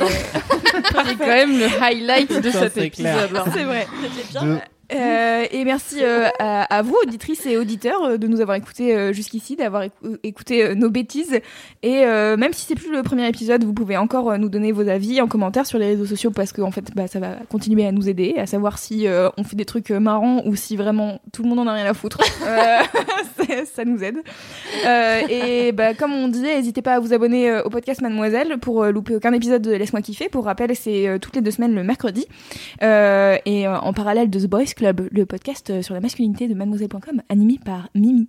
C'est quand même le highlight de cet c'est clair. épisode-là. c'est vrai. De- Euh, et merci euh, à, à vous, auditrices et auditeurs, euh, de nous avoir écoutés jusqu'ici, d'avoir écou- écouté nos bêtises. Et même si c'est plus le premier épisode, vous pouvez encore nous donner vos avis en commentaire sur les réseaux sociaux parce que en fait, bah, ça va continuer à nous aider, à savoir si on fait des trucs marrants ou si vraiment tout le monde en a rien à foutre. Ça nous aide. Et bah, comme on disait, n'hésitez pas à vous abonner au podcast Mademoiselle pour louper aucun épisode de Laisse-moi kiffer. Pour rappel, c'est toutes les deux semaines le mercredi. Et en parallèle de The Boys Club, le podcast euh, sur la masculinité de mademoiselle.com, animé par Mimi.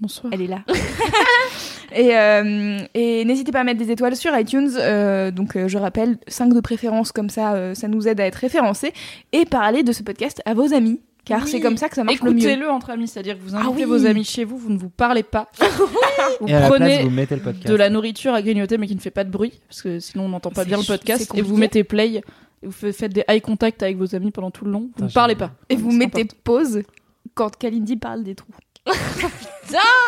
Bonsoir. Elle est là. et euh, et n'hésitez pas à mettre des étoiles sur iTunes. euh, donc, euh, je rappelle, 5 de préférence, comme ça, euh, ça nous aide à être référencés. Et parler de ce podcast à vos amis, car Oui. c'est comme ça que ça marche le mieux. Écoutez-le entre amis, c'est-à-dire que vous invitez Ah oui. vos amis chez vous, vous ne vous parlez pas. vous Et à la place, prenez vous mettez le podcast. de la nourriture à grignoter mais qui ne fait pas de bruit, parce que sinon on n'entend pas bien le podcast, et vous mettez play, vous fa- faites des eye contact avec vos amis pendant tout le long, vous Putain, ne parlez pas. Et vous mettez pause quand Kalindi parle des trous.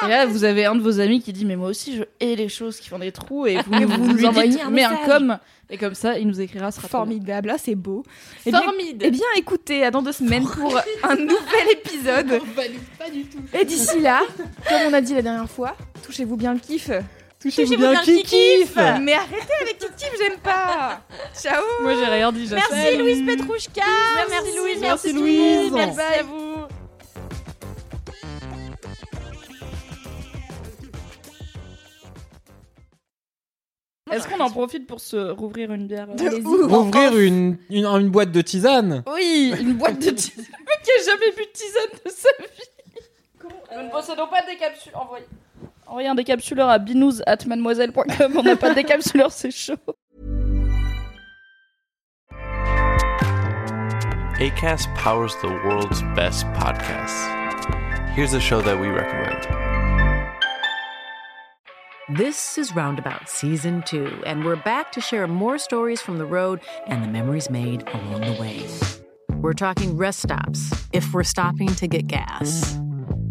Et là, vous avez un de vos amis qui dit Mais moi aussi, je hais les choses qui font des trous. Et vous, vous, lui envoyez dites un mais un com. Et comme ça, il nous écrira ce bien. Formidable, ah, c'est beau. Eh bien, Formide. eh bien, écoutez, à dans deux semaines pour un nouvel épisode. pas du tout. Et d'ici là, comme on a dit la dernière fois, touchez-vous bien le kiff. Touchez-vous bien bien qui qui kiffe. Mais arrêtez avec kiff, j'aime pas. Ciao. Moi, j'ai rien dit. Merci Louise Petrouchka. Merci, Louise, merci, Merci Louise. Merci à vous. Est-ce qu'on en profite pour se rouvrir une bière euh, Allez-y. Ouvrir une, une, une boîte de tisane Oui, une boîte de tisane. Le mec qui a jamais bu de tisane de sa vie. Nous ne possédons pas de décapsuleur. Envoyez. Envoyez un décapsuleur à binous at mademoiselle.com. On n'a pas de décapsuleur, c'est chaud. ACAST powers the world's best podcasts. Here's a show that we recommend. This is Roundabout Season 2, and we're back to share more stories from the road and the memories made along the way. We're talking rest stops, if we're stopping to get gas.